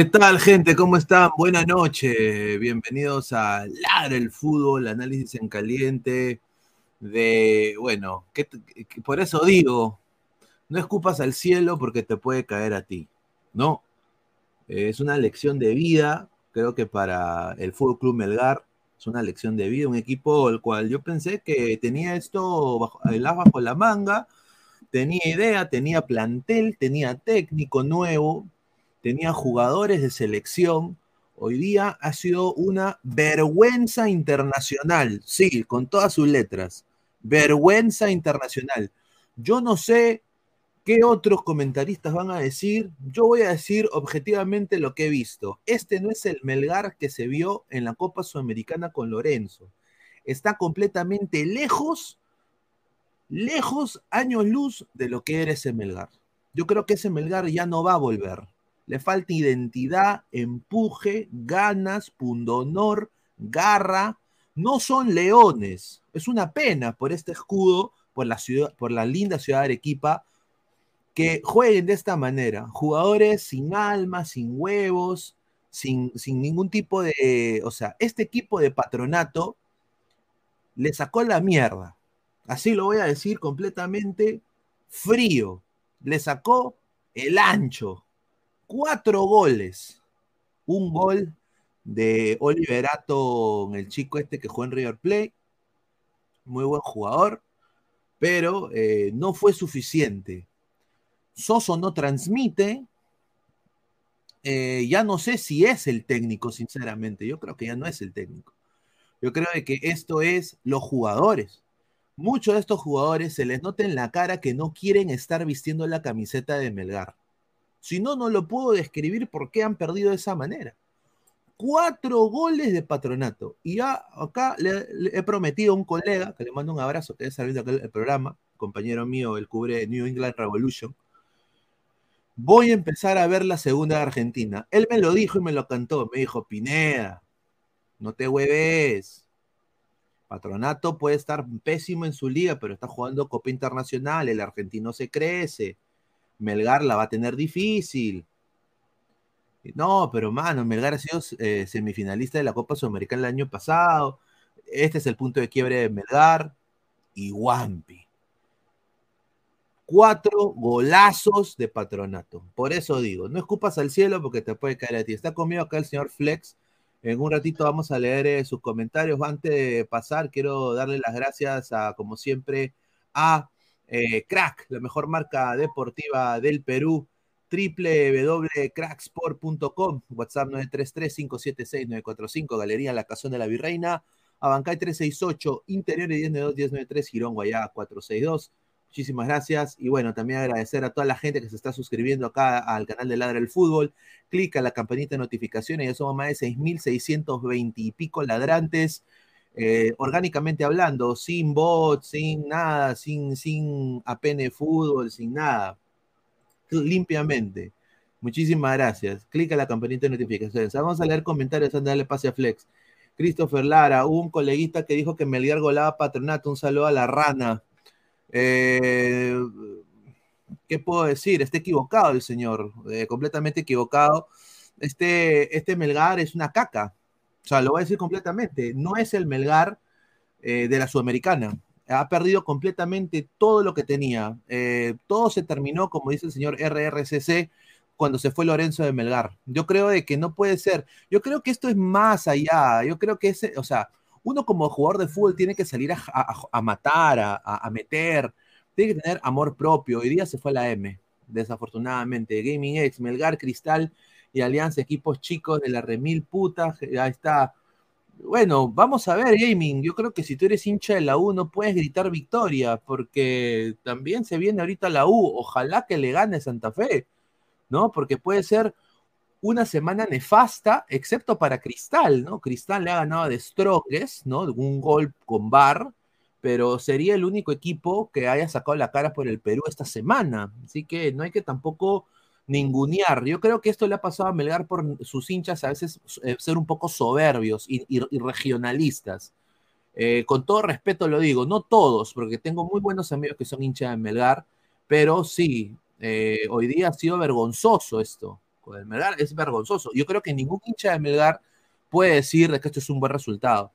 ¿Qué tal, gente? ¿Cómo están? Buenas noches. Bienvenidos a Ladra el Fútbol, análisis en caliente de, bueno, que, por eso digo, no escupas al cielo porque te puede caer a ti, ¿no? Es una lección de vida, creo que para el Fútbol Club Melgar es una lección de vida, un equipo el cual yo pensé que tenía esto bajo, el bajo la manga, tenía idea, tenía plantel, tenía técnico nuevo, tenía jugadores de selección. Hoy día ha sido una vergüenza internacional, sí, con todas sus letras. Vergüenza internacional. Yo no sé qué otros comentaristas van a decir. Yo voy a decir objetivamente lo que he visto. Este no es el Melgar que se vio en la Copa Sudamericana con Lorenzo. Está completamente lejos, lejos, años luz de lo que era ese Melgar. Yo creo que ese Melgar ya no va a volver le falta identidad, empuje, ganas, pundonor, garra. No son leones. Es una pena por este escudo, por la, ciudad, por la linda ciudad de Arequipa, que jueguen de esta manera. Jugadores sin alma, sin huevos, sin, sin ningún tipo de... O sea, este equipo de patronato le sacó la mierda. Así lo voy a decir completamente frío. Le sacó el ancho cuatro goles. Un gol de Oliverato, el chico este que jugó en River Plate. Muy buen jugador, pero eh, no fue suficiente. Soso no transmite. Eh, ya no sé si es el técnico, sinceramente. Yo creo que ya no es el técnico. Yo creo que esto es los jugadores. Muchos de estos jugadores se les nota en la cara que no quieren estar vistiendo la camiseta de Melgar. Si no, no lo puedo describir por qué han perdido de esa manera. Cuatro goles de patronato. Y ya acá le, he prometido a un colega, que le mando un abrazo, que está viendo el programa, compañero mío, el cubre New England Revolution. Voy a empezar a ver la segunda de Argentina. Él me lo dijo y me lo cantó. Me dijo, Pineda, no te hueves. Patronato puede estar pésimo en su liga, pero está jugando Copa Internacional. El argentino se crece Melgar la va a tener difícil. No, pero mano, Melgar ha sido eh, semifinalista de la Copa Sudamericana el año pasado. Este es el punto de quiebre de Melgar y Wampi. Cuatro golazos de patronato. Por eso digo, no escupas al cielo porque te puede caer a ti. Está conmigo acá el señor Flex. En un ratito vamos a leer eh, sus comentarios. Antes de pasar, quiero darle las gracias a, como siempre, a eh, crack, la mejor marca deportiva del Perú, www.cracksport.com, WhatsApp 933-576-945, Galería La Cazón de la Virreina, Abancay 368, Interiores 1092-1093, Girón Guayá 462. Muchísimas gracias. Y bueno, también agradecer a toda la gente que se está suscribiendo acá al canal de Ladra el Fútbol. Clica la campanita de notificaciones. Ya somos más de 6.620 y pico ladrantes. Eh, orgánicamente hablando, sin bots, sin nada, sin, sin APN fútbol, sin nada, limpiamente. Muchísimas gracias. Clica la campanita de notificaciones. Vamos a leer comentarios antes de darle pase a Flex. Christopher Lara, un coleguista que dijo que Melgar golaba patronato. Un saludo a la rana. Eh, ¿Qué puedo decir? Está equivocado el señor, eh, completamente equivocado. Este, este Melgar es una caca. O sea, lo voy a decir completamente. No es el Melgar eh, de la Sudamericana. Ha perdido completamente todo lo que tenía. Eh, todo se terminó, como dice el señor RRCC, cuando se fue Lorenzo de Melgar. Yo creo de que no puede ser. Yo creo que esto es más allá. Yo creo que ese, o sea, uno como jugador de fútbol tiene que salir a, matar, a, meter, tiene que tener amor propio. Hoy día se fue la M, desafortunadamente. Gaming X, Melgar, Cristal y Alianza, equipos chicos de la remil puta, ahí está. Bueno, vamos a ver, Gaming. Yo creo que si tú eres hincha de la U, no puedes gritar victoria, porque también se viene ahorita la U. Ojalá que le gane Santa Fe, ¿no? Porque puede ser una semana nefasta, excepto para Cristal, ¿no? Cristal le ha ganado de Strongest, ¿no? Un gol con bar, pero sería el único equipo que haya sacado la cara por el Perú esta semana. Así que no hay que tampoco ningunear. Yo creo que esto le ha pasado a Melgar por sus hinchas a veces eh, ser un poco soberbios y, regionalistas. Eh, con todo respeto lo digo, no todos, porque tengo muy buenos amigos que son hinchas de Melgar, pero sí, eh, hoy día ha sido vergonzoso esto. catastrófico. El Melgar es vergonzoso. Yo creo que ningún hincha de Melgar puede decir que esto es un buen resultado.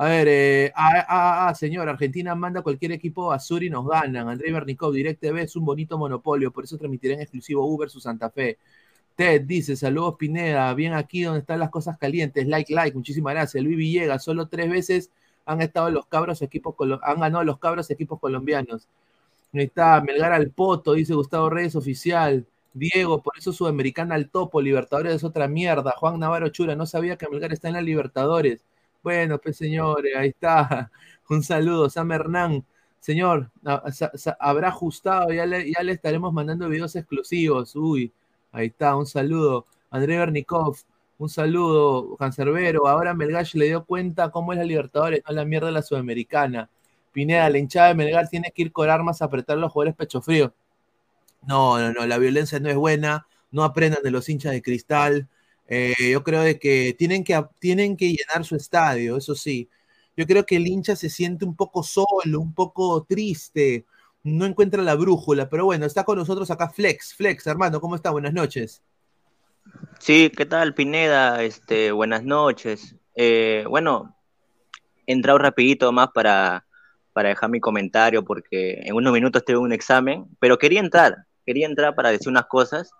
A ver, eh, ah, ah, señor, Argentina manda cualquier equipo a Sur y nos ganan. André Bernicov, DirecTV es un bonito monopolio, por eso transmitirá en exclusivo Uber su Santa Fe. Ted dice, saludos Pineda, bien aquí donde están las cosas calientes, like, like, muchísimas gracias. Luis Villegas, solo tres veces han estado los cabros equipos, han ganado los cabros equipos colombianos. Ahí está, Melgar al Poto, dice Gustavo Reyes, oficial. Diego, por eso Sudamericana al topo, Libertadores es otra mierda. Juan Navarro Chura, no sabía que Melgar está en la Libertadores. Bueno, pues señores, ahí está. Un saludo, Sam Hernán. Señor, habrá ajustado, ya le, ya le estaremos mandando videos exclusivos. Uy, ahí está, un saludo. André Bernikov, un saludo. Cancerbero, ahora Melgar le dio cuenta cómo es la Libertadores, no la mierda de la Sudamericana. Pineda, la hinchada de Melgar tiene que ir con armas a apretar a los jugadores pecho frío. No, no, no, la violencia no es buena, no aprendan de los hinchas de cristal. Eh, yo creo de que tienen, que tienen que llenar su estadio, eso sí. Yo creo que el hincha se siente un poco solo, un poco triste, no encuentra la brújula, pero bueno, está con nosotros acá Flex. Flex, Armando, ¿cómo está? Buenas noches. Sí, ¿qué tal, Pineda? Este, buenas noches. Eh, bueno, he entrado rapidito más para, para dejar mi comentario porque en unos minutos tengo un examen, pero quería entrar, quería entrar para decir unas cosas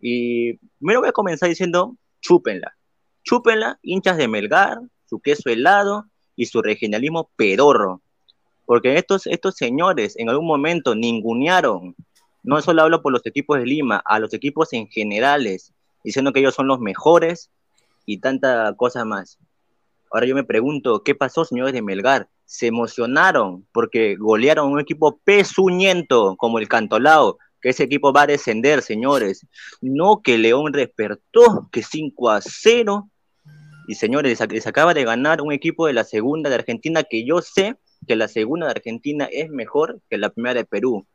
y primero voy a comenzar diciendo, chúpenla, chúpenla, hinchas de Melgar, su queso helado y su regionalismo pedorro, porque estos, estos señores en algún momento ningunearon, no solo hablo por los equipos de Lima, a los equipos en generales, diciendo que ellos son los mejores y tanta cosa más. Ahora yo me pregunto, ¿qué pasó, señores de Melgar? Se emocionaron porque golearon un equipo pesuñento como el Cantolao, que ese equipo va a descender, señores. No que León despertó, que 5 a 0. Y señores, les acaba de ganar un equipo de la segunda de Argentina que yo sé que la segunda de Argentina es mejor que la primera de Perú.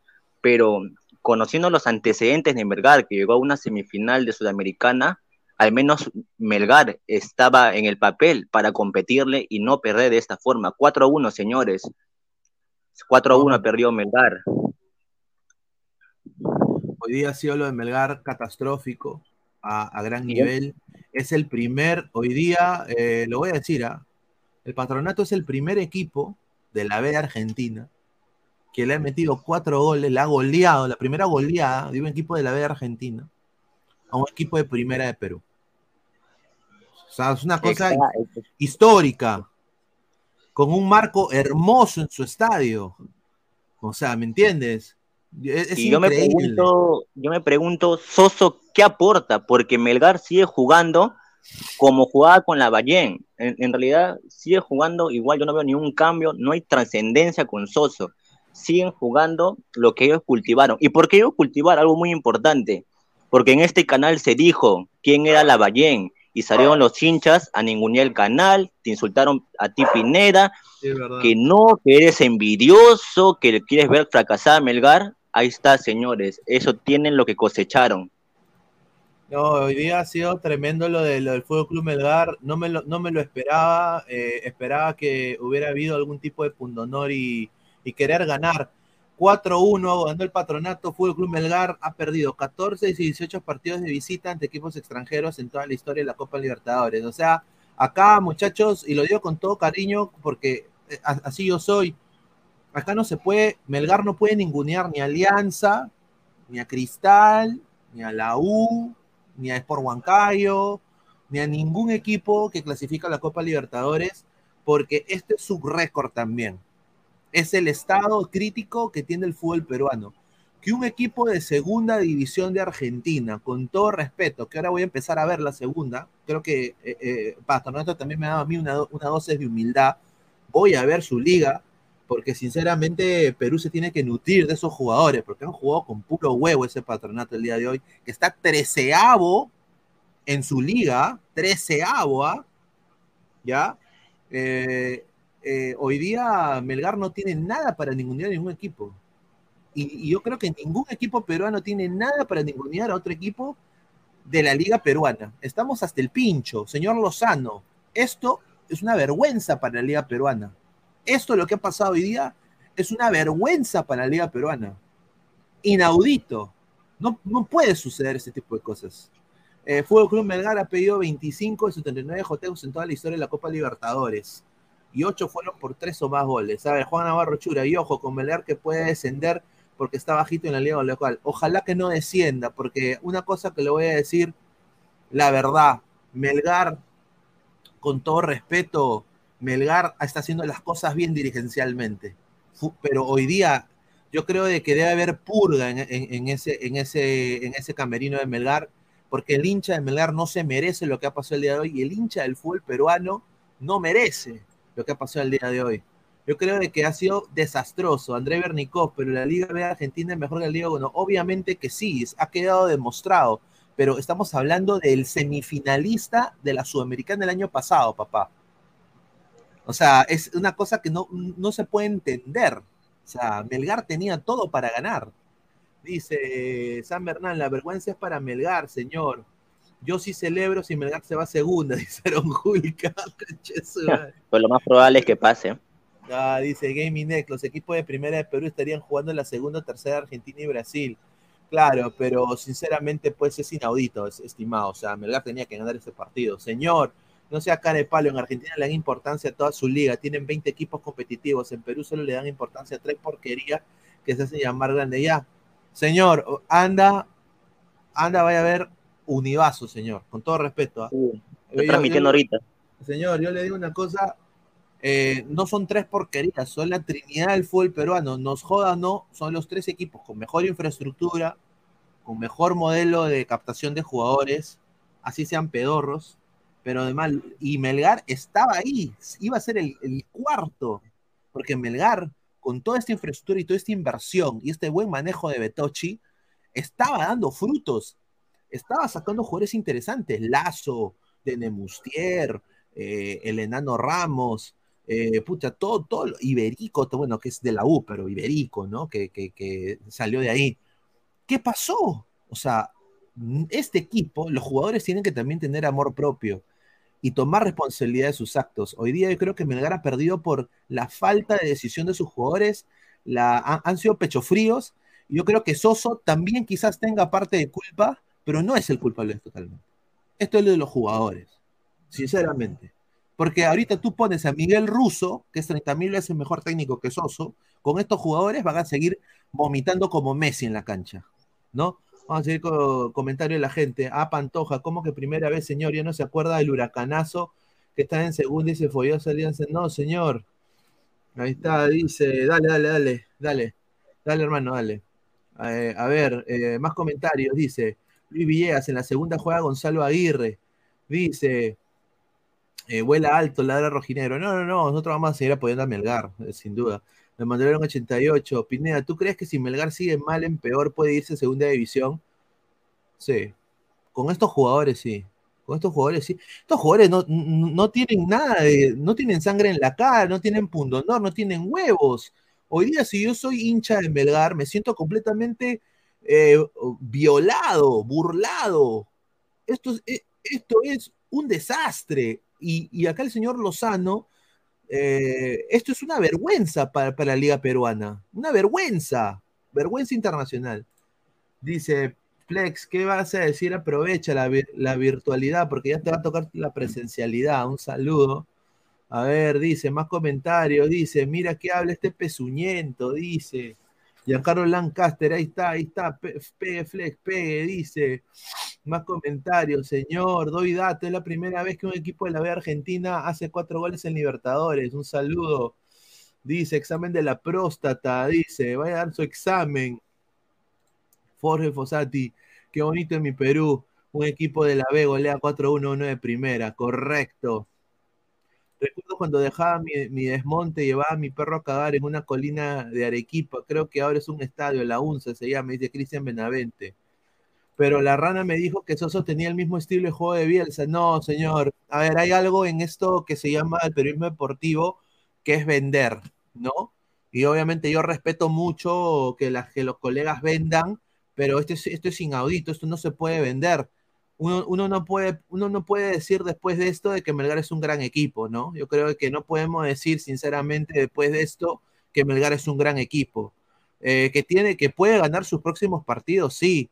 Pero conociendo los antecedentes de Melgar, que llegó a una semifinal de Sudamericana, al menos Melgar estaba en el papel para competirle y no perder de esta forma. 4-1, señores. 4-1 perdió Melgar. Hoy día ha sido lo de Melgar catastrófico a, gran nivel. Es el primer, hoy día, eh, lo voy a decir, ¿ah? el patronato es el primer equipo de la B de Argentina que le ha metido cuatro goles, le ha goleado, la primera goleada de un equipo de la B de Argentina a un equipo de primera de Perú. O sea, es una cosa histórica, con un marco hermoso en su estadio. O sea, ¿me entiendes? Y yo me pregunto, yo me pregunto, Soso, ¿qué aporta? Porque Melgar sigue jugando como jugaba con la Ballén. En, realidad sigue jugando igual, yo no veo ningún cambio, no hay trascendencia con Soso. Siguen jugando lo que ellos cultivaron. ¿Y por qué ellos cultivar? Algo muy importante. Porque en este canal se dijo quién era la Ballén y salieron los hinchas a ningunear el canal, te insultaron a ti Pineda, que no, que eres envidioso, que quieres ver fracasar a Melgar. Ahí está, señores, eso tienen lo que cosecharon. No, hoy día ha sido tremendo lo, de, del Fuego Club Melgar, no me lo, no me lo esperaba, eh, esperaba que hubiera habido algún tipo de pundonor y, y querer ganar. 4-1, ganó el patronato, Fútbol Club Melgar ha perdido 14 y 18 partidos de visita ante equipos extranjeros en toda la historia de la Copa Libertadores. O sea, acá muchachos, y lo digo con todo cariño porque eh, así yo soy, Acá no se puede, Melgar no puede ningunear ni a Alianza, ni a Cristal, ni a la U, ni a Sport Huancayo, ni a ningún equipo que clasifica la Copa Libertadores, porque este es su récord también. Es el estado crítico que tiene el fútbol peruano. Que un equipo de segunda división de Argentina, con todo respeto, que ahora voy a empezar a ver la segunda, creo que eh, eh, Patronato también me ha dado a mí una, una dosis de humildad, voy a ver su liga, porque sinceramente Perú se tiene que nutrir de esos jugadores, porque han jugado con puro huevo ese patronato el día de hoy, que está treceavo en su liga, treceavo, ¿ah? ¿ya? Eh, eh, hoy día Melgar no tiene nada para ningunear ningún equipo. Y, yo creo que ningún equipo peruano tiene nada para ningunear a otro equipo de la liga peruana. Estamos hasta el pincho, señor Lozano. Esto es una vergüenza para la liga peruana. Esto lo que ha pasado hoy día es una vergüenza para la liga peruana. Inaudito. No, no puede suceder ese tipo de cosas. Eh, Fútbol Club Melgar ha pedido 25 de 79 jotejos en toda la historia de la Copa Libertadores. Y 8 fueron por 3 o más goles. A ver, Juan Navarro Chura, y ojo, con Melgar que puede descender porque está bajito en la liga local. Ojalá que no descienda, porque una cosa que le voy a decir, la verdad, Melgar, con todo respeto, Melgar está haciendo las cosas bien dirigencialmente. Pero hoy día yo creo de que debe haber purga en, ese, en, camerino de Melgar, porque el hincha de Melgar no se merece lo que ha pasado el día de hoy y el hincha del fútbol peruano no merece lo que ha pasado el día de hoy. Yo creo de que ha sido desastroso. André Bernicov, pero la Liga B Argentina es mejor que la Liga 1. Obviamente que sí, ha quedado demostrado, pero estamos hablando del semifinalista de la Sudamericana del año pasado, papá. O sea, es una cosa que no, no se puede entender. O sea, Melgar tenía todo para ganar. Dice San Bernal, la vergüenza es para Melgar, señor. Yo sí celebro si Melgar se va a segunda, dice Julka. pues lo más probable es que pase. Ah, dice Gaming Next, los equipos de primera de Perú estarían jugando en la segunda, tercera Argentina y Brasil. Claro, pero sinceramente pues es inaudito, es estimado. O sea, Melgar tenía que ganar ese partido. Señor, no sea cara de palo, en Argentina le dan importancia a toda su liga, tienen 20 equipos competitivos, en Perú solo le dan importancia a tres porquerías que se hacen llamar grande ya. Señor, anda, anda, vaya a ver Univaso, señor, con todo respeto. ¿ah? estoy transmitiendo ahorita. Señor, yo le digo una cosa, eh, no son tres porquerías, son la trinidad del fútbol peruano. Nos joda, no, son los tres equipos con mejor infraestructura, con mejor modelo de captación de jugadores, así sean pedorros, pero además, y Melgar estaba ahí, iba a ser el, cuarto, porque Melgar, con toda esta infraestructura y toda esta inversión y este buen manejo de Betochi, estaba dando frutos, estaba sacando jugadores interesantes, Lazo, de Nemustier, eh, el enano Ramos, eh, pucha, todo, todo, Iberico, bueno, que es de la U, pero Iberico, ¿no? Que, que salió de ahí. ¿Qué pasó? O sea, este equipo, los jugadores tienen que también tener amor propio y tomar responsabilidad de sus actos. Hoy día yo creo que Melgar ha perdido por la falta de decisión de sus jugadores, la, han, sido pechofríos. Yo creo que Soso también quizás tenga parte de culpa, pero no es el culpable totalmente. Esto es lo de los jugadores, sinceramente. Porque ahorita tú pones a Miguel Russo, que es 30 mil veces mejor técnico que Soso, con estos jugadores van a seguir vomitando como Messi en la cancha, ¿no? Vamos a seguir con comentario de la gente. Ah, Pantoja, ¿cómo que primera vez, señor? Ya no se acuerda del huracanazo que está en segunda y se salir. No, señor. Ahí está, dice, dale, dale, dale, dale. Dale, hermano, dale. Eh, a ver, eh, más comentarios. Dice, Luis Villegas, en la segunda juega Gonzalo Aguirre. Dice, eh, vuela alto, ladra rojinegro. No, no, no, nosotros vamos a seguir apoyando a Melgar, sin duda. Me mandaron 88. Pineda, ¿tú crees que si Melgar sigue mal en peor puede irse a segunda división? Sí. Con estos jugadores sí. Con estos jugadores sí. Estos jugadores no, tienen nada de, no tienen sangre en la cara, no tienen pundonor, no tienen huevos. Hoy día, si yo soy hincha de Melgar, me siento completamente eh, violado, burlado. Esto, eh, esto es un desastre. Y acá el señor Lozano eh, esto es una vergüenza para, la liga peruana, una vergüenza, vergüenza internacional. Dice Flex, ¿qué vas a decir? Aprovecha la, virtualidad porque ya te va a tocar la presencialidad. Un saludo. A ver, dice, más comentarios, dice, mira que habla este pezuñento, dice. Giancarlo Lancaster, ahí está, ahí está, pegue, flex, pegue, dice. Más comentarios, señor, doy dato, es la primera vez que un equipo de la B Argentina hace cuatro goles en Libertadores. Un saludo. Dice, examen de la próstata, dice, vaya a dar su examen. Jorge Fossati, qué bonito en mi Perú. Un equipo de la B golea 4-1-1 de primera, correcto. Recuerdo cuando dejaba mi, desmonte, llevaba a mi perro a cagar en una colina de Arequipa. Creo que ahora es un estadio, la UNSA se llama, dice Cristian Benavente. Pero la rana me dijo que Soso tenía el mismo estilo de juego de Bielsa. No, señor. A ver, hay algo en esto que se llama el periodismo deportivo, que es vender, ¿no? Y obviamente yo respeto mucho que, que los colegas vendan, pero esto es, esto es inaudito, esto no se puede vender uno, no puede, uno no puede decir después de esto de que Melgar es un gran equipo, ¿no? Yo creo que no podemos decir sinceramente después de esto que Melgar es un gran equipo. Eh, que tiene, que puede ganar sus próximos partidos, sí,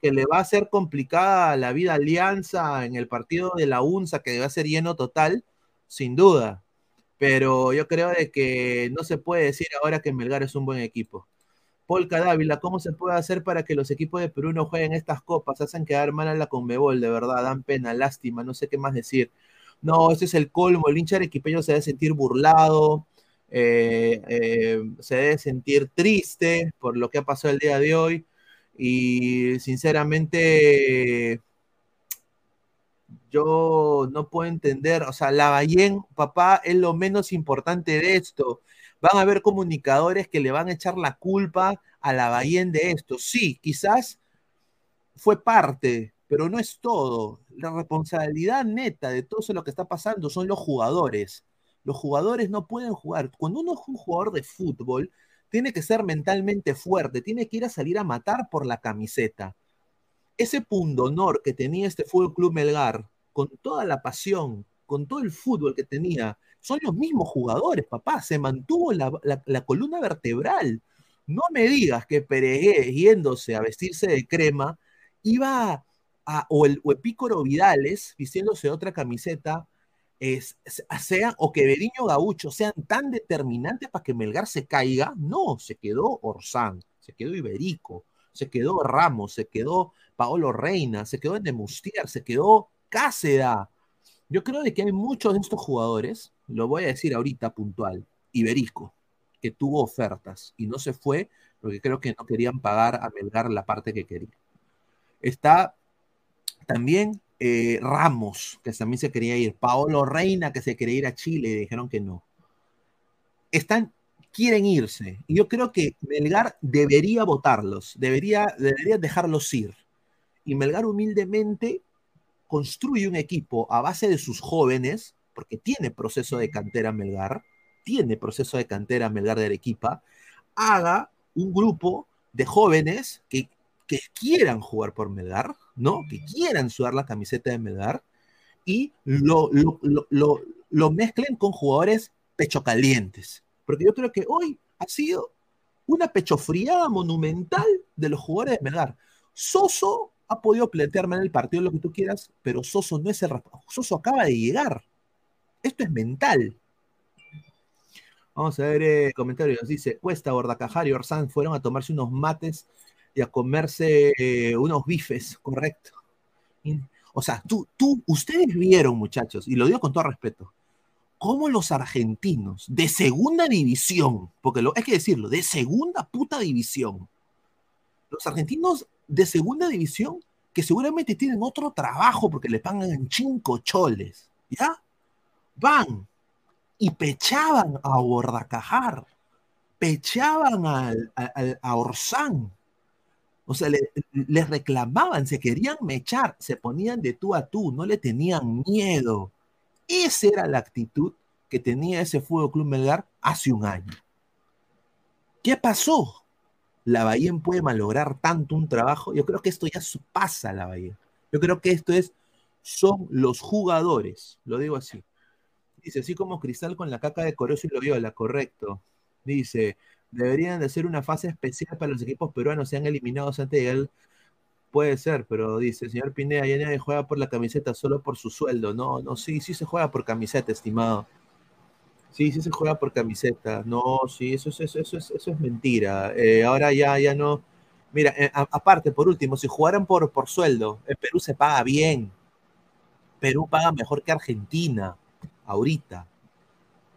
que le va a ser complicada la vida Alianza en el partido de la UNSA, que debe ser lleno total, sin duda. Pero yo creo de que no se puede decir ahora que Melgar es un buen equipo. Paul Cadávila, ¿cómo se puede hacer para que los equipos de Perú no jueguen estas copas? Hacen quedar mal a la Conmebol, de verdad, dan pena, lástima, no sé qué más decir. No, ese es el colmo, el hincha arequipeño se debe sentir burlado, eh, eh, se debe sentir triste por lo que ha pasado el día de hoy y sinceramente yo no puedo entender, o sea, la Ballén, papá, es lo menos importante de esto. Van a haber comunicadores que le van a echar la culpa a la Ballén de esto. Sí, quizás fue parte, pero no es todo. La responsabilidad neta de todo lo que está pasando son los jugadores. Los jugadores no pueden jugar. Cuando uno es un jugador de fútbol, tiene que ser mentalmente fuerte, tiene que ir a salir a matar por la camiseta. Ese punto honor que tenía este Fútbol Club Melgar, con toda la pasión, con todo el fútbol que tenía, son los mismos jugadores, papá. Se mantuvo la, columna vertebral. No me digas que Peregué, yéndose a vestirse de crema, iba a, o el Epícoro Vidales, vistiéndose otra camiseta, es, o que Beriño Gaucho sean tan determinantes para que Melgar se caiga, no, se quedó Orsán, se quedó Iberico, se quedó Ramos, se quedó Paolo Reina, se quedó Endemustier, se quedó Cáceda. Yo creo de que hay muchos de estos jugadores, lo voy a decir ahorita puntual, Iberico, que tuvo ofertas y no se fue porque creo que no querían pagar a Melgar la parte que quería. Está también eh, Ramos, que también se quería ir, Paolo Reina, que se quería ir a Chile, y dijeron que no. Están, quieren irse. Y yo creo que Melgar debería votarlos, debería, debería dejarlos ir. Y Melgar humildemente construye un equipo a base de sus jóvenes, porque tiene proceso de cantera Melgar, tiene proceso de cantera Melgar de Arequipa, haga un grupo de jóvenes que, que quieran jugar por Melgar, ¿no? Que quieran sudar la camiseta de Melgar y lo, lo, mezclen con jugadores pechocalientes. Porque yo creo que hoy ha sido una pechofriada monumental de los jugadores de Melgar. Soso ha podido plantearme en el partido lo que tú quieras, pero Soso no es el Soso acaba de llegar. Esto es mental. Vamos a ver eh, comentarios. Dice, Cuesta, Bordacajar y Orsán fueron a tomarse unos mates y a comerse eh, unos bifes, correcto. o sea, tú, tú, ustedes vieron, muchachos, y lo digo con todo respeto, cómo los argentinos de segunda división, porque lo, hay que decirlo, de segunda puta división, los argentinos de segunda división que seguramente tienen otro trabajo porque le pagan cinco choles, ¿ya? Van y pechaban a Bordacajar, pechaban a Orsán, o sea, les reclamaban, se querían mechar, se ponían de tú a tú, no le tenían miedo. Esa era la actitud que tenía ese Fútbol Club Melgar hace un año. ¿Qué pasó? La Bahía puede malograr tanto un trabajo. Yo creo que esto ya pasa la Bahía. Yo creo que esto es, son los jugadores, lo digo así. Dice, así como Cristal con la caca de Corozo y lo viola, correcto. Dice, deberían de ser una fase especial para los equipos peruanos, sean eliminados antes de él. Puede ser, pero dice, señor Pineda, ya nadie juega por la camiseta solo por su sueldo. No, no, sí, sí se juega por camiseta, estimado. Sí, sí se juega por camiseta. No, sí, eso es, eso, eso, eso es mentira. Eh, ahora ya, ya no. Mira, eh, aparte, por último, si jugaran por, por sueldo, en Perú se paga bien. Perú paga mejor que Argentina, ahorita.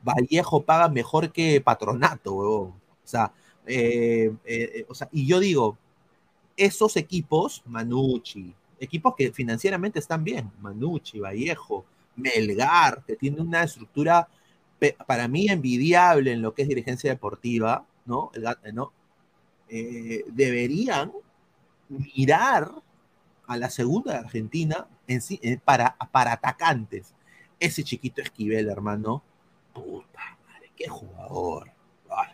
Vallejo paga mejor que Patronato, huevón. Eh, eh, o sea, y yo digo, esos equipos, Manucci, equipos que financieramente están bien, Manucci, Vallejo, Melgar, que tiene una estructura para mí envidiable en lo que es dirigencia deportiva, ¿no? ¿no? Eh, deberían mirar a la segunda de Argentina en para, para atacantes. Ese chiquito Esquivel, hermano, puta madre, qué jugador,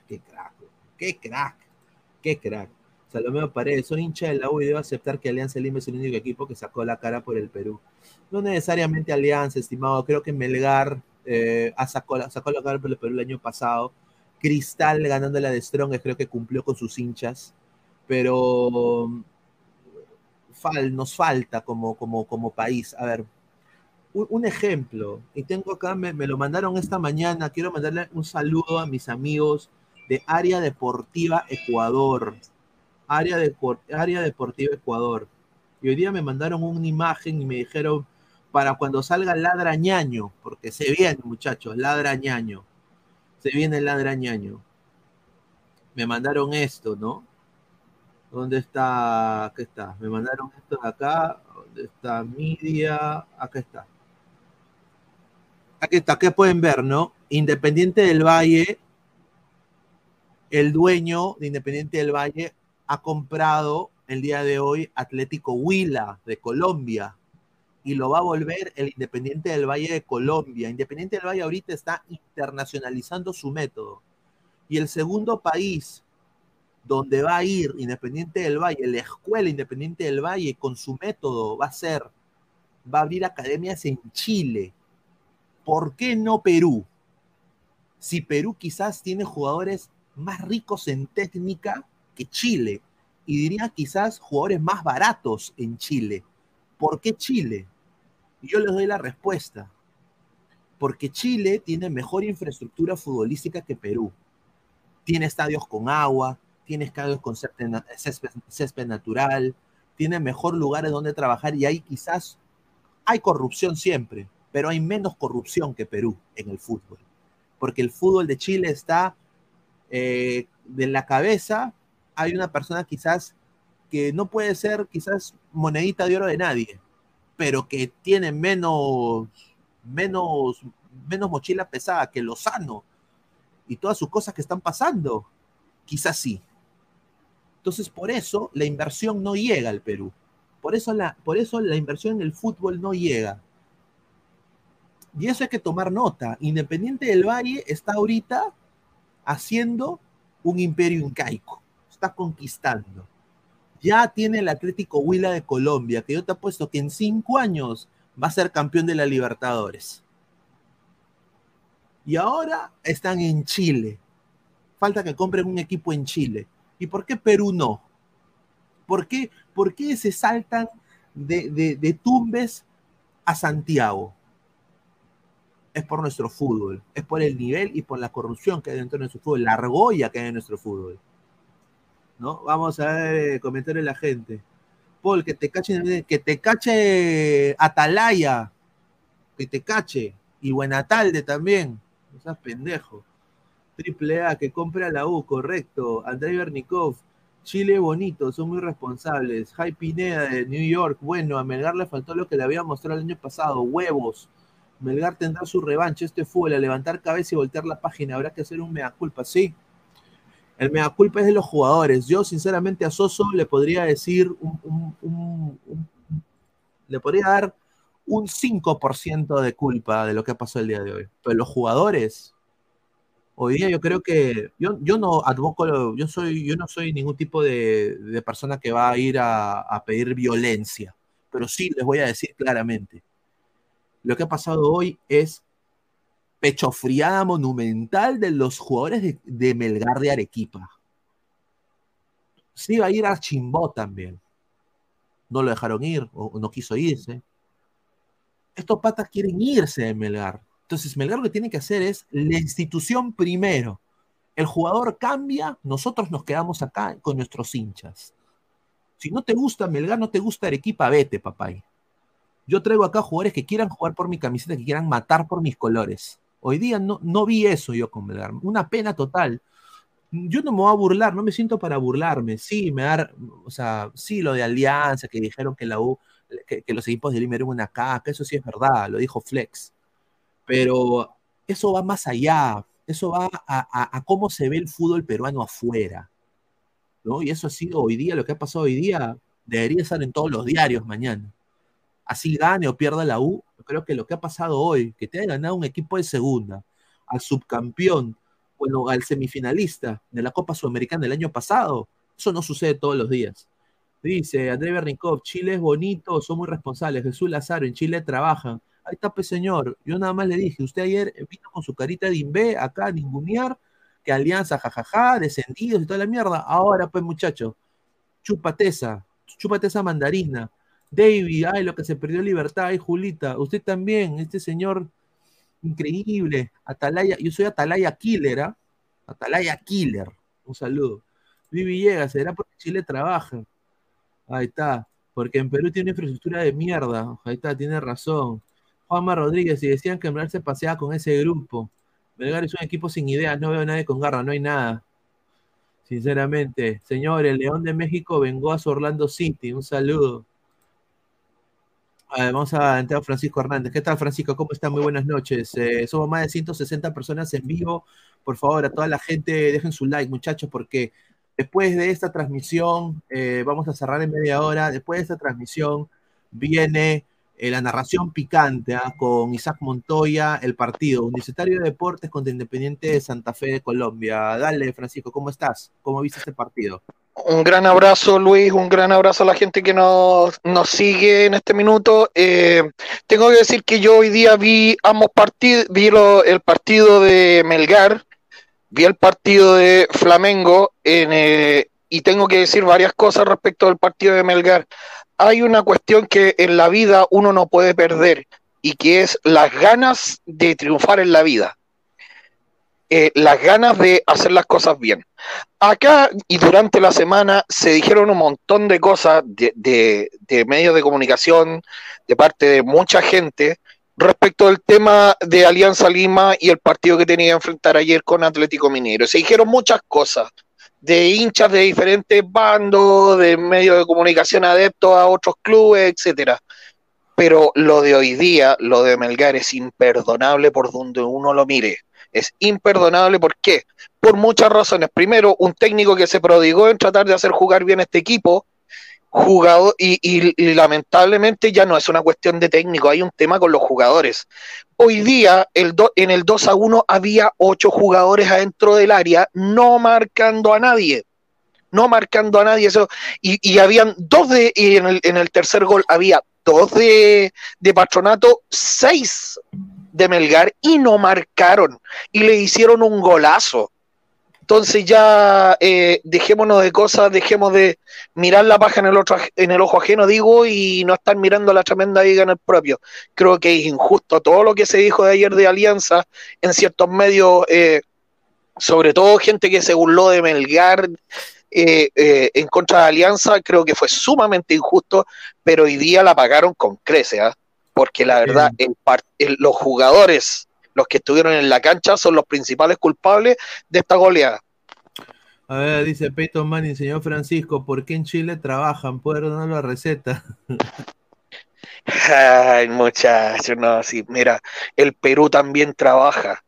qué crack qué crack, qué crack. Salomeo Paredes, soy hincha de la U y debo aceptar que Alianza Lima es el único equipo que sacó la cara por el Perú. No necesariamente Alianza, estimado, creo que Melgar eh, sacó, la, sacó la cara por el Perú el año pasado. Cristal ganando la de Strong, creo que cumplió con sus hinchas, pero fal, nos falta como, como, como país. A ver, un, ejemplo, y tengo acá, me, me, lo mandaron esta mañana, quiero mandarle un saludo a mis amigos de Área Deportiva Ecuador. Área, de, Área Deportiva Ecuador. Y hoy día me mandaron una imagen y me dijeron, para cuando salga Ladrañaño, porque se viene, muchachos, Ladrañaño. Se viene el Ladrañaño. Me mandaron esto, ¿no? ¿Dónde está? Aquí está. Me mandaron esto de acá. ¿Dónde está Media? Acá está. Aquí está. ¿Qué pueden ver, no? Independiente del Valle, el dueño de Independiente del Valle ha comprado el día de hoy Atlético Huila de Colombia y lo va a volver el Independiente del Valle de Colombia. Independiente del Valle ahorita está internacionalizando su método. Y el segundo país donde va a ir Independiente del Valle, la escuela Independiente del Valle con su método va a ser, va a abrir academias en Chile. ¿Por qué no Perú? Si Perú quizás tiene jugadores más ricos en técnica que Chile y diría quizás jugadores más baratos en Chile. ¿Por qué Chile? Yo les doy la respuesta. Porque Chile tiene mejor infraestructura futbolística que Perú. Tiene estadios con agua, tiene estadios con césped, natural, tiene mejor lugares donde trabajar y ahí quizás hay corrupción siempre, pero hay menos corrupción que Perú en el fútbol. Porque el fútbol de Chile está eh, de la cabeza, hay una persona quizás que no puede ser quizás monedita de oro de nadie, pero que tiene menos, menos, menos mochila pesada que Lozano y todas sus cosas que están pasando, quizás sí. Entonces, por eso la inversión no llega al Perú. Por eso la, por eso la inversión en el fútbol no llega. Y eso hay que tomar nota. Independiente del Valle está ahorita haciendo un imperio incaico. Está conquistando ya tiene el Atlético Huila de Colombia, que yo te apuesto que en cinco años va a ser campeón de la Libertadores. Y ahora están en Chile. Falta que compren un equipo en Chile. ¿Y por qué Perú no? ¿Por qué, por qué se saltan de, de Tumbes a Santiago? Es por nuestro fútbol, es por el nivel y por la corrupción que hay dentro de nuestro fútbol, la argolla que hay en nuestro fútbol. Vamos a ver comentarios de la gente. Paul, que te cache, que te cache Atalaya, que te cache, y Buenatalde también, no seas pendejo. Triple A, que compre a la U, correcto. Andrei Bernikov, Chile bonito, son muy responsables. Jai Pineda de New York, bueno, a Melgar le faltó lo que le había mostrado el año pasado, huevos. Melgar tendrá su revancha, este fútbol, a levantar cabeza y voltear la página, habrá que hacer un mea culpa, sí. El mea culpa es de los jugadores. Yo, sinceramente, a Soso le podría decir un, le podría dar un 5% de culpa de lo que pasó el día de hoy. Pero los jugadores, hoy día yo creo que yo, yo no advoco, yo soy, yo no soy ningún tipo de, persona que va a ir a, pedir violencia, pero sí les voy a decir claramente. Lo que ha pasado hoy es pechofriada monumental de los jugadores de, Melgar de Arequipa. Sí, va a ir a Chimbó también. No lo dejaron ir o no quiso irse. Estos patas quieren irse de Melgar. Entonces, Melgar lo que tiene que hacer es la institución primero. El jugador cambia, nosotros nos quedamos acá con nuestros hinchas. Si no te gusta Melgar, no te gusta Arequipa, vete, papá. Yo traigo acá jugadores que quieran jugar por mi camiseta, que quieran matar por mis colores. Hoy día no, no vi eso yo con Melgar. Una pena total. Yo no me voy a burlar, no me siento para burlarme. Sí, me da, o sea, sí, lo de Alianza, que dijeron que la U, que, los equipos de Lima eran una caca, eso sí es verdad, lo dijo Flex. Pero eso va más allá, eso va a, a, cómo se ve el fútbol peruano afuera. ¿no? Y eso ha sido hoy día, lo que ha pasado hoy día, debería estar en todos los diarios mañana. Así gane o pierda la U, creo que lo que ha pasado hoy, que te haya ganado un equipo de segunda, al subcampeón, bueno, al semifinalista de la Copa Sudamericana del año pasado, eso no sucede todos los días. Dice André Bernikov, Chile es bonito, son muy responsables. Jesús Lazaro, en Chile trabajan. Ahí está, pues señor. Yo nada más le dije, usted ayer vino con su carita de imbe acá a ningunear, que alianza, jajaja, descendidos y toda la mierda. Ahora, pues muchacho, chupateza, chúpate esa mandarina. David, ay, lo que se perdió libertad, ay, Julita, usted también, este señor increíble, Atalaya, yo soy Atalaya Killer, ¿ah? Atalaya Killer, un saludo. Vivi llega, será porque Chile trabaja. Ahí está, porque en Perú tiene infraestructura de mierda, ahí está, tiene razón. Juanma Rodríguez, si decían que Melgar se paseaba con ese grupo. Melgar es un equipo sin ideas, no veo a nadie con garra, no hay nada. Sinceramente, señor, el León de México vengó a su Orlando City, un saludo vamos a entrar a Francisco Hernández. ¿Qué tal, Francisco? ¿Cómo están? Muy buenas noches. Eh, somos más de 160 personas en vivo. Por favor, a toda la gente, dejen su like, muchachos, porque después de esta transmisión, eh, vamos a cerrar en media hora. Después de esta transmisión, viene eh, la narración picante ¿ah? con Isaac Montoya, el partido Universitario de Deportes contra Independiente de Santa Fe de Colombia. Dale, Francisco, ¿cómo estás? ¿Cómo viste este partido? Un gran abrazo, Luis, un gran abrazo a la gente que nos, nos sigue en este minuto. Eh, tengo que decir que yo hoy día vi ambos partidos, vi el partido de Melgar, vi el partido de Flamengo, eh, y tengo que decir varias cosas respecto al partido de Melgar. Hay una cuestión que en la vida uno no puede perder, y que es las ganas de triunfar en la vida. Eh, las ganas de hacer las cosas bien. Acá y durante la semana se dijeron un montón de cosas de, medios de comunicación, de parte de mucha gente, respecto al tema de Alianza Lima y el partido que tenía que enfrentar ayer con Atlético Minero. Se dijeron muchas cosas de hinchas de diferentes bandos, de medios de comunicación adeptos a otros clubes, etcétera. Pero lo de hoy día, lo de Melgar es imperdonable por donde uno lo mire es imperdonable. ¿Por qué? Por muchas razones. Primero, un técnico que se prodigó en tratar de hacer jugar bien este equipo, jugado, y, lamentablemente ya no es una cuestión de técnico, hay un tema con los jugadores. Hoy día, el en el 2 a 1 había ocho jugadores adentro del área, no marcando a nadie. No marcando a nadie. Eso, y, y habían dos de, y en el, en el tercer gol había dos de, de patronato, seis de Melgar y no marcaron y le hicieron un golazo. Entonces ya eh, dejémonos de cosas, dejemos de mirar la paja en el, otro, en el ojo ajeno, digo, y no estar mirando la tremenda viga en el propio. Creo que es injusto todo lo que se dijo de ayer de Alianza en ciertos medios, eh, sobre todo gente que se burló de Melgar eh, en contra de Alianza, creo que fue sumamente injusto, pero hoy día la pagaron con crece. ¿ah? porque la verdad, los jugadores, los que estuvieron en la cancha, son los principales culpables de esta goleada. A ver, dice Peyton Manning, señor Francisco, ¿por qué en Chile trabajan? ¿Puede dar la receta? Ay, muchachos, no, sí, mira, el Perú también trabaja.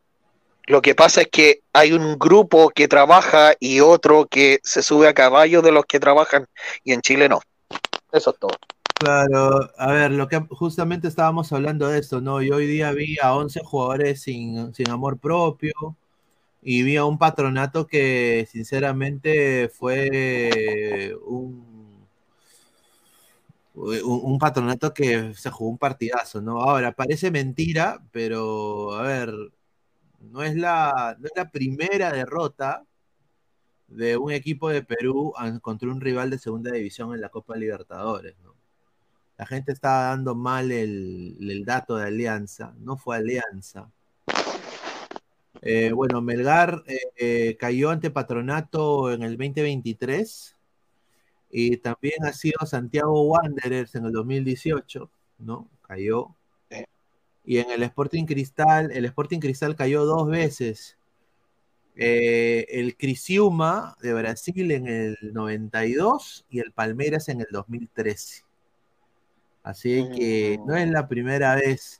Lo que pasa es que hay un grupo que trabaja y otro que se sube a caballo de los que trabajan, y en Chile no. Eso es todo. Claro, a ver, lo que justamente estábamos hablando de esto, ¿no? Yo hoy día vi a 11 jugadores sin, amor propio y vi a un patronato que sinceramente fue un, un, patronato que se jugó un partidazo, ¿no? Ahora, parece mentira, pero a ver, no es la, no es la primera derrota de un equipo de Perú contra un rival de segunda división en la Copa Libertadores. La gente estaba dando mal el, dato de Alianza. No fue Alianza. Eh, bueno, Melgar eh, cayó ante Patronato en el 2023 y también ha sido Santiago Wanderers en el 2018, ¿no? Cayó. Y en el Sporting Cristal, el Sporting Cristal cayó dos veces. Eh, el Crisiuma de Brasil en el 92 y el Palmeiras en el 2013. Así que no es la primera vez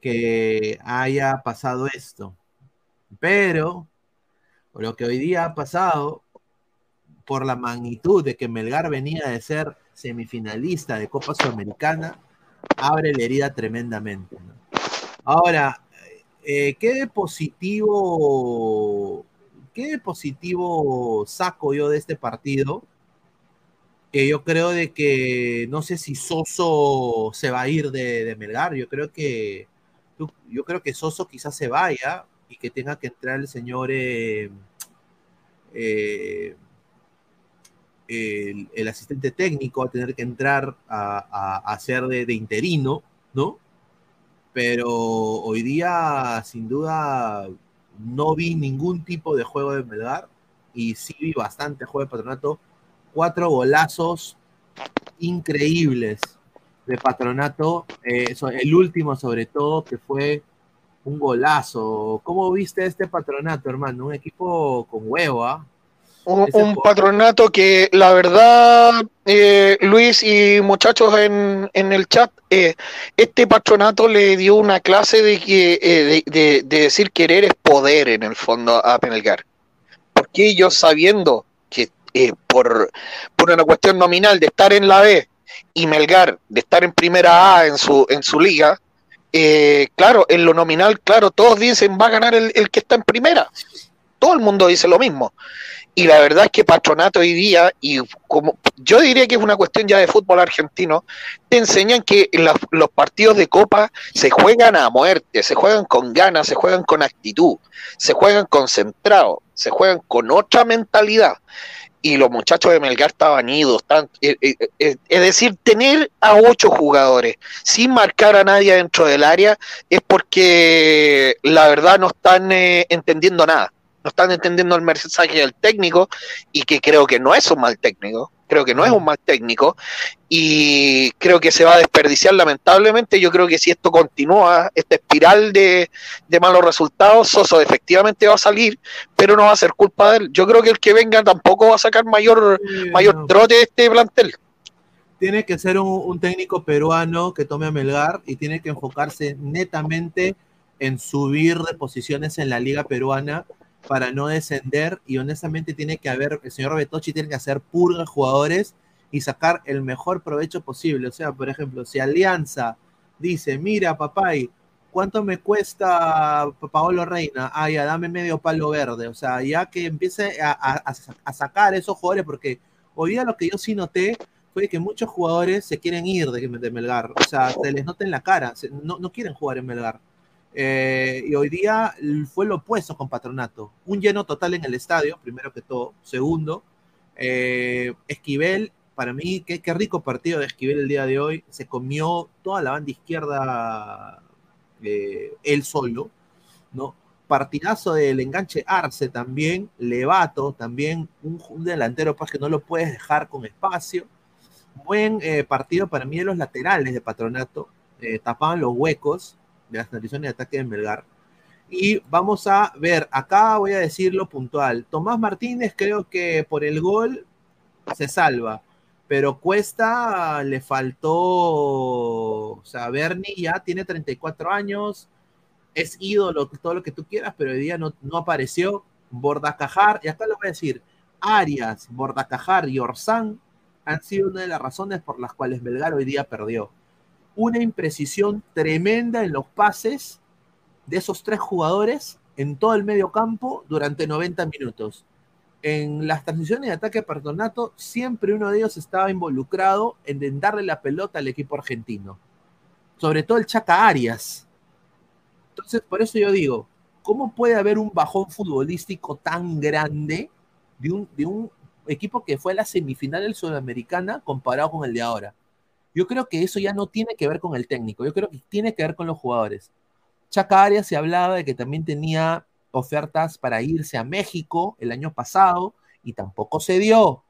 que haya pasado esto. Pero lo que hoy día ha pasado, por la magnitud de que Melgar venía de ser semifinalista de Copa Sudamericana, abre la herida tremendamente. Ahora, eh, ¿qué positivo, qué positivo saco yo de este partido? Que yo creo de que no sé si Soso se va a ir de, Melgar, yo creo que yo creo que Soso quizás se vaya y que tenga que entrar el señor eh, eh, el, asistente técnico a tener que entrar a, hacer de, de, interino, ¿no? Pero hoy día, sin duda, no vi ningún tipo de juego de Melgar y sí vi bastante juego de patronato. Cuatro golazos increíbles de patronato. Eh, el último, sobre todo, que fue un golazo. ¿Cómo viste este patronato, hermano? Un equipo con huevo, ¿ah? Un, patronato que la verdad, eh, Luis y muchachos en, el chat, eh, este patronato le dio una clase de, que, de, decir querer es poder en el fondo a Penelgar. Porque ellos sabiendo que por, por una cuestión nominal de estar en la B y Melgar de estar en primera A en su, en su liga, eh, claro, en lo nominal, claro, todos dicen va a ganar el, que está en primera. Todo el mundo dice lo mismo. Y la verdad es que Patronato hoy día, y como yo diría que es una cuestión ya de fútbol argentino, te enseñan que los partidos de Copa se juegan a muerte, se juegan con ganas, se juegan con actitud, se juegan concentrados, se juegan con otra mentalidad y los muchachos de Melgar estaban idos. Eh, eh, eh, es decir, tener a ocho jugadores sin marcar a nadie dentro del área es porque la verdad no están entendiendo nada. No están entendiendo el mensaje del técnico y que creo que no es un mal técnico creo que no es un mal técnico y creo que se va a desperdiciar lamentablemente. Yo creo que si esto continúa, esta espiral de, malos resultados, Soso efectivamente va a salir, pero no va a ser culpa de él. Yo creo que el que venga tampoco va a sacar mayor, mayor trote de este plantel. Tiene que ser un, técnico peruano que tome a Melgar y tiene que enfocarse netamente en subir de posiciones en la liga peruana para no descender y honestamente tiene que haber, el señor Betochi tiene que hacer purga jugadores y sacar el mejor provecho posible. O sea, por ejemplo, si Alianza dice, mira, papay, ¿cuánto me cuesta Paolo Reina? Ah, ya, dame medio palo verde. O sea, ya que empiece a, sacar esos jugadores, porque hoy día lo que yo sí noté fue que muchos jugadores se quieren ir de, Melgar. O sea, se les nota en la cara, no quieren jugar en Melgar. Eh, y hoy día fue lo opuesto con Patronato. Un lleno total en el estadio, primero que todo. Segundo, eh, Esquivel, para mí, qué, rico partido de Esquivel el día de hoy. Se comió toda la banda izquierda eh, él solo, ¿no? Partidazo del enganche Arce también, Levato también, un, delantero pues, que no lo puedes dejar con espacio. Buen partido para mí de los laterales de Patronato, tapaban los huecos, de las condiciones de ataque de Melgar. Y vamos a ver, acá voy a decirlo puntual. Tomás Martínez creo que por el gol se salva, pero Cuesta le faltó, o sea, Bernie ya tiene 34 años, es ídolo, todo lo que tú quieras, pero hoy día no, no apareció. Bordacajar, y acá lo voy a decir, Arias, Bordacajar y Orsán han sido una de las razones por las cuales Melgar hoy día perdió una imprecisión tremenda en los pases de esos tres jugadores en todo el medio campo durante 90 minutos. En las transiciones de ataque perdonato, siempre uno de ellos estaba involucrado en darle la pelota al equipo argentino. Sobre todo el Chaca Arias. Entonces, por eso yo digo, ¿cómo puede haber un bajón futbolístico tan grande de un, de un equipo que fue a la semifinal del Sudamericana comparado con el de ahora? Yo creo que eso ya no tiene que ver con el técnico, yo creo que tiene que ver con los jugadores. Chaca Arias se hablaba de que también tenía ofertas para irse a México el año pasado y tampoco se dio.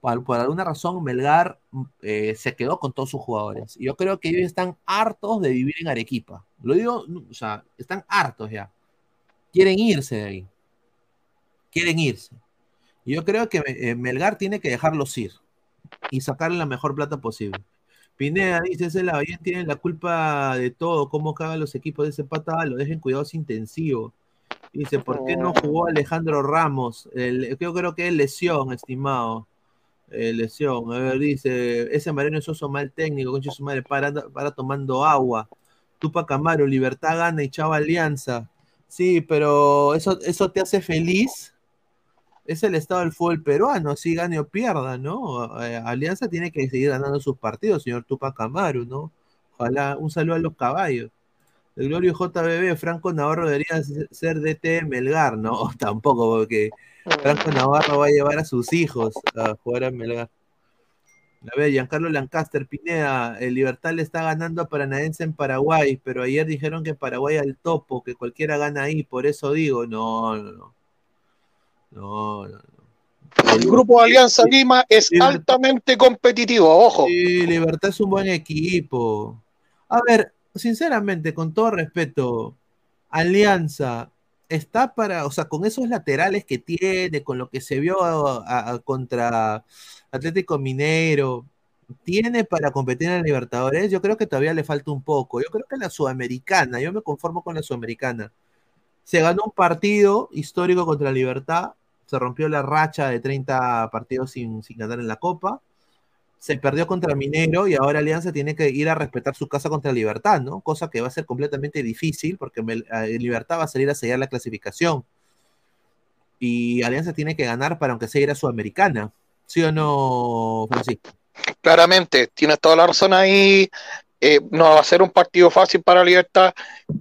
Por, alguna razón, Melgar eh, se quedó con todos sus jugadores. Y yo creo que ellos están hartos de vivir en Arequipa. Lo digo, o sea, están hartos ya. Quieren irse de ahí. Quieren irse. Y yo creo que eh, Melgar tiene que dejarlos ir y sacarle la mejor plata posible. Pineda dice, ese bien tiene la culpa de todo, cómo cagan los equipos de ese pata, lo dejen cuidados intensivos. Dice, ¿por qué no jugó Alejandro Ramos? yo creo que es lesión, estimado. Eh, lesión. A ver, dice, ese Mariano Soso mal técnico, concha su madre, para, para tomando agua. Tupa Camaro, Libertad gana y Chava Alianza. Sí, pero eso, eso te hace feliz es el estado del fútbol peruano, si gane o pierda, ¿no? Eh, Alianza tiene que seguir ganando sus partidos, señor Tupac Amaru, ¿no? Ojalá, un saludo a los caballos. El Glorio JBB, Franco Navarro debería ser DT Melgar, ¿no? Tampoco, porque Franco Navarro va a llevar a sus hijos a jugar a Melgar. A ver, Giancarlo Lancaster, Pineda, el Libertad le está ganando a Paranaense en Paraguay, pero ayer dijeron que Paraguay al topo, que cualquiera gana ahí, por eso digo, no, no, no. No, no, El grupo Alianza Lima es altamente competitivo, ojo. Sí, Libertad es un buen equipo. A ver, sinceramente, con todo respeto, Alianza está para, o sea, con esos laterales que tiene, con lo que se vio contra Atlético Mineiro, tiene para competir en Libertadores, yo creo que todavía le falta un poco. Yo creo que la Sudamericana, yo me conformo con la Sudamericana. Se ganó un partido histórico contra Libertad, se rompió la racha de 30 partidos sin, sin ganar en la Copa se perdió contra Minero y ahora Alianza tiene que ir a respetar su casa contra Libertad, ¿no? Cosa que va a ser completamente difícil porque eh, Libertad va a salir a sellar la clasificación. Y Alianza tiene que ganar para aunque sea ir a Sudamericana. ¿Sí o no, Francisco? Claramente, tienes toda la razón ahí. Eh, no va a ser un partido fácil para Libertad.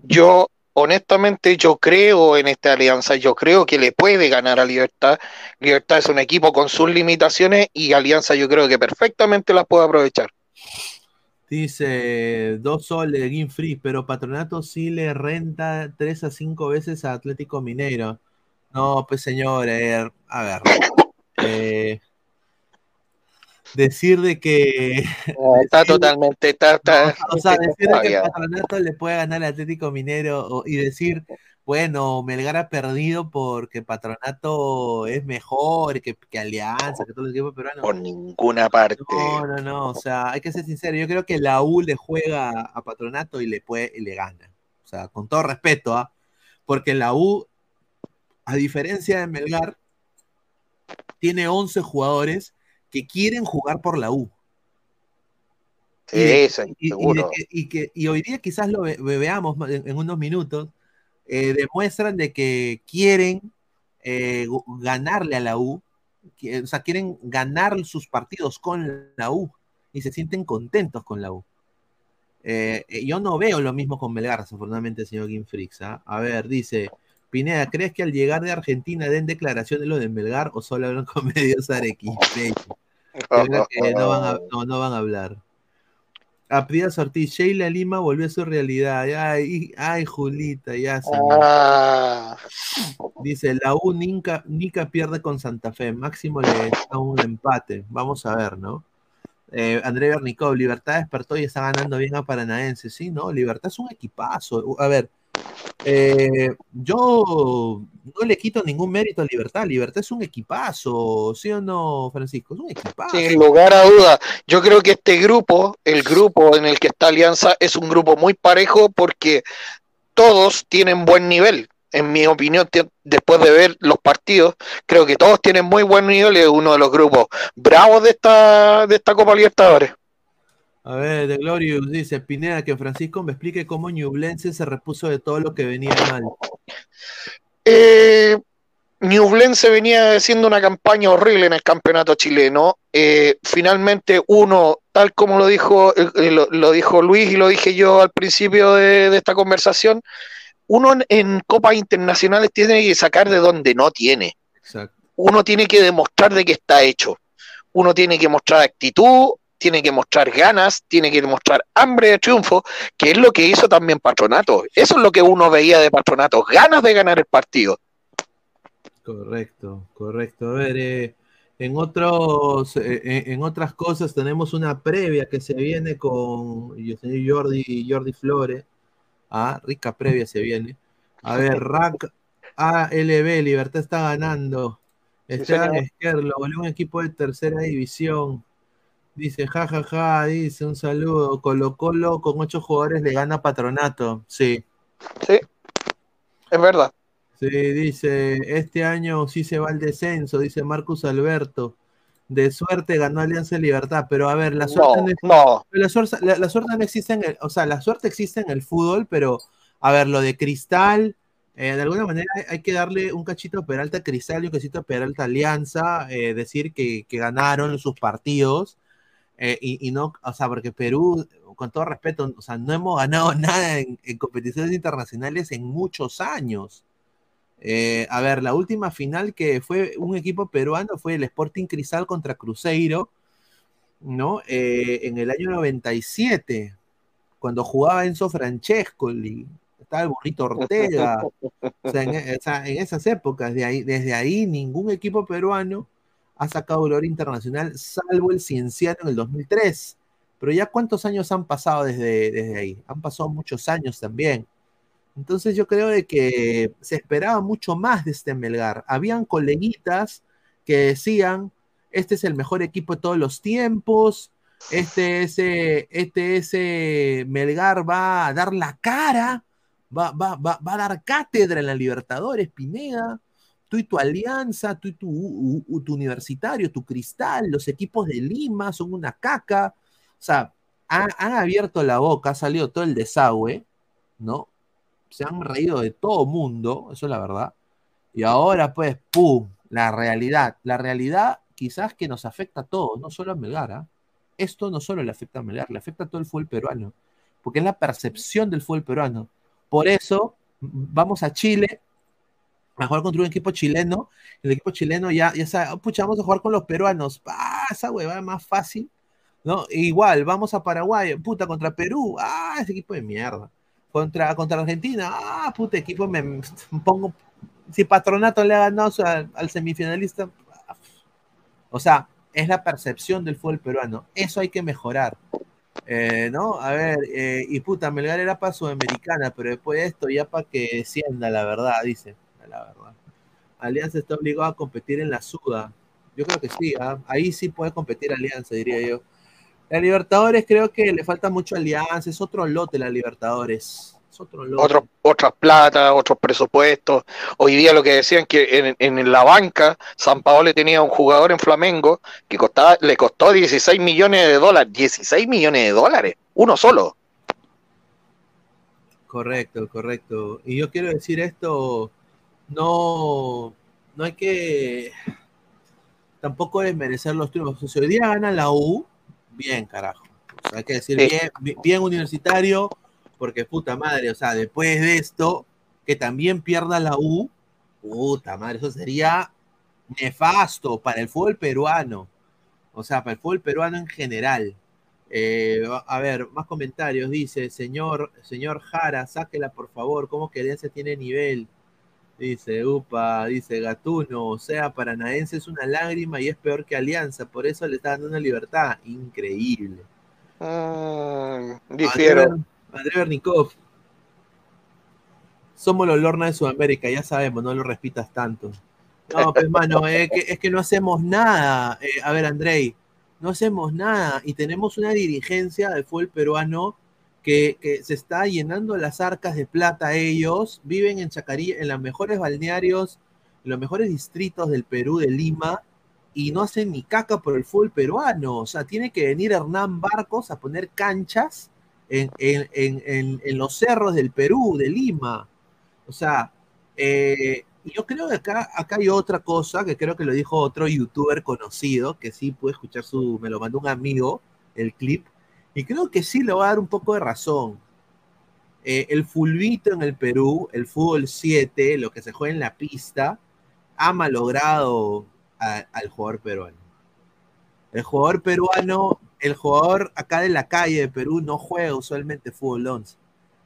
Yo honestamente yo creo en esta alianza, yo creo que le puede ganar a Libertad. Libertad es un equipo con sus limitaciones y Alianza yo creo que perfectamente las puede aprovechar. Dice dos soles de Game Free, pero Patronato sí le renta tres a cinco veces a Atlético Mineiro. No, pues señor, eh, a ver. Eh, decir de que. está totalmente. Está, o sea, decir de que el patronato le puede ganar al Atlético Minero y decir, bueno, Melgar ha perdido porque Patronato es mejor que, que Alianza, que todo el equipo peruano. Por ninguna parte. No, no, no. O sea, hay que ser sincero. Yo creo que la U le juega a Patronato y le, puede, y le gana. O sea, con todo respeto, ¿ah? Porque la U, a diferencia de Melgar, tiene 11 jugadores que quieren jugar por la U. y, seguro. Y, que, y, hoy día quizás lo veamos en, unos minutos, eh, demuestran de que quieren eh, ganarle a la U, o sea, quieren ganar sus partidos con la U y se sienten contentos con la U. Eh, yo no veo lo mismo con Melgar, desafortunadamente, señor Gimfrix. ¿ah? A ver, dice, Pineda, ¿crees que al llegar de Argentina den declaración de lo de Melgar o solo hablan con medios arequipeños? No van a, no, van a hablar. Apridas Ortiz, Sheila Lima volvió a su realidad. Ay, ay Julita, ya ah. Dice, la U Nica, pierde con Santa Fe. Máximo le da un empate. Vamos a ver, ¿no? Eh, André Bernicov, Libertad despertó y está ganando bien a Paranaense. Sí, ¿no? Libertad es un equipazo. A ver, eh, yo no le quito ningún mérito a Libertad. Libertad es un equipazo, ¿sí o no, Francisco? Es un equipazo. Sin lugar a duda. Yo creo que este grupo, el grupo en el que está Alianza, es un grupo muy parejo porque todos tienen buen nivel. En mi opinión, después de ver los partidos, creo que todos tienen muy buen nivel es uno de los grupos bravos de esta, de esta Copa Libertadores. A ver, de Glorious dice, Pineda, que Francisco me explique cómo Ñublense se repuso de todo lo que venía mal. Eh, Ñublense venía haciendo una campaña horrible en el campeonato chileno. Eh, finalmente, uno, tal como lo dijo, eh, lo, dijo Luis y lo dije yo al principio de, esta conversación, uno en, copas internacionales tiene que sacar de donde no tiene. Uno tiene que demostrar de que está hecho. Uno tiene que mostrar actitud, tiene que mostrar ganas, tiene que mostrar hambre de triunfo, que es lo que hizo también Patronato. Eso es lo que uno veía de Patronato, ganas de ganar el partido. Correcto, correcto. A ver, eh, en otros, eh, eh, en otras cosas tenemos una previa que se viene con el señor Jordi, Jordi Flores. Ah, rica previa se viene. A ver, Rack ALB, Libertad está ganando. Esteban Esquerlo, un equipo de tercera división. Dice, jajaja, ja, ja, dice, un saludo. Colo Colo con ocho jugadores le gana Patronato. Sí. Sí, es verdad. Sí, dice, este año sí se va al descenso, dice Marcus Alberto. De suerte ganó Alianza Libertad, pero a ver, la suerte no, La, suerte, no existe en el, o sea, la suerte existe en el fútbol, pero a ver, lo de Cristal, eh, de alguna manera hay que darle un cachito a Peralta Cristal y un cachito a Peralta Alianza, eh, decir que, que, ganaron sus partidos, Eh, y, no, o sea, porque Perú, con todo respeto, o sea, no hemos ganado nada en, competiciones internacionales en muchos años. Eh, a ver, la última final que fue un equipo peruano fue el Sporting Cristal contra Cruzeiro, ¿no? Eh, en el año 97, cuando jugaba Enzo Francescoli, estaba el burrito Ortega, o sea, en, esas épocas, desde ahí ningún equipo peruano ha sacado gloria internacional, salvo el Cienciano en el 2003. Pero ya cuántos años han pasado desde, ahí? Han pasado muchos años también. Entonces yo creo de que se esperaba mucho más de este Melgar. Habían coleguitas que decían, este es el mejor equipo de todos los tiempos, este ese, este ese Melgar va a dar la cara, va, va, va, va a dar cátedra en la Libertadores, Pineda tú y tu alianza, tú y tu, universitario, tu cristal, los equipos de Lima son una caca. O sea, han, abierto la boca, ha salido todo el desagüe, ¿no? Se han reído de todo mundo, eso es la verdad. Y ahora, pues, ¡pum! La realidad. La realidad quizás que nos afecta a todos, no solo a Melgar. ¿ah? Esto no solo le afecta a Melgar, le afecta a todo el fútbol peruano, porque es la percepción del fútbol peruano. Por eso, vamos a Chile, a jugar contra un equipo chileno, el equipo chileno ya, ya sabe, oh, pucha, vamos a jugar con los peruanos, pasa, güey, va más fácil, ¿no? igual, vamos a Paraguay, puta, contra Perú, ah, ese equipo de mierda. Contra, contra Argentina, ah, puta, equipo me, pongo, si Patronato le ha ganado al, semifinalista, o sea, es la percepción del fútbol peruano, eso hay que mejorar. Eh, ¿no? A ver, eh, y puta, Melgar era para Sudamericana, pero después de esto ya para que descienda, la verdad, dice la verdad. Alianza está obligado a competir en la Suda. Yo creo que sí, ¿ah? ahí sí puede competir Alianza, diría yo. La Libertadores creo que le falta mucho Alianza, es otro lote la Libertadores. Es otro lote. otras plata, otros presupuestos. Hoy día lo que decían que en, la banca San Paolo tenía un jugador en Flamengo que costaba, le costó 16 millones de dólares. 16 millones de dólares, uno solo. Correcto, correcto. Y yo quiero decir esto, no, no hay que tampoco desmerecer los triunfos. Si hoy día gana la U, bien, carajo. hay que decir bien, bien universitario, porque puta madre, o sea, después de esto, que también pierda la U, puta madre, eso sería nefasto para el fútbol peruano. O sea, para el fútbol peruano en general. Eh, a ver, más comentarios. Dice, señor, señor Jara, sáquela por favor. ¿Cómo que Alianza tiene nivel? Dice, upa, dice Gatuno, o sea, Paranaense es una lágrima y es peor que Alianza, por eso le está dando una libertad. Increíble. Mm, difiero. André Bernikov. Somos los Lorna de Sudamérica, ya sabemos, no lo repitas tanto. No, pues hermano, es, que, es que no hacemos nada. Eh, a ver, Andrei, no hacemos nada y tenemos una dirigencia de fútbol peruano que, se está llenando las arcas de plata ellos, viven en Chacarí, en los mejores balnearios, en los mejores distritos del Perú, de Lima, y no hacen ni caca por el fútbol peruano. O sea, tiene que venir Hernán Barcos a poner canchas en, los cerros del Perú, de Lima. O sea, eh, yo creo que acá, acá hay otra cosa que creo que lo dijo otro youtuber conocido, que sí pude escuchar su, me lo mandó un amigo, el clip, y creo que sí le va a dar un poco de razón. Eh, el fulbito en el Perú, el fútbol 7, lo que se juega en la pista, ha malogrado al jugador peruano. El jugador peruano, el jugador acá de la calle de Perú no juega usualmente fútbol 11,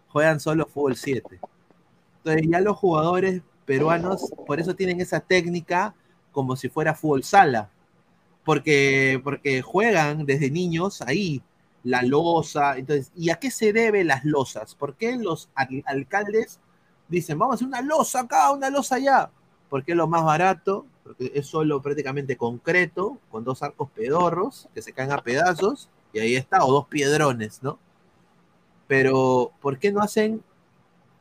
juegan solo fútbol 7. Entonces ya los jugadores peruanos por eso tienen esa técnica como si fuera fútbol sala, porque, porque juegan desde niños ahí, la losa. Entonces, ¿y a qué se debe las losas? ¿Por qué los alcaldes dicen, vamos a hacer una losa acá, una losa allá? Porque es lo más barato, porque es solo prácticamente concreto, con dos arcos pedorros que se caen a pedazos, y ahí está, o dos piedrones, ¿no? Pero, ¿por qué no hacen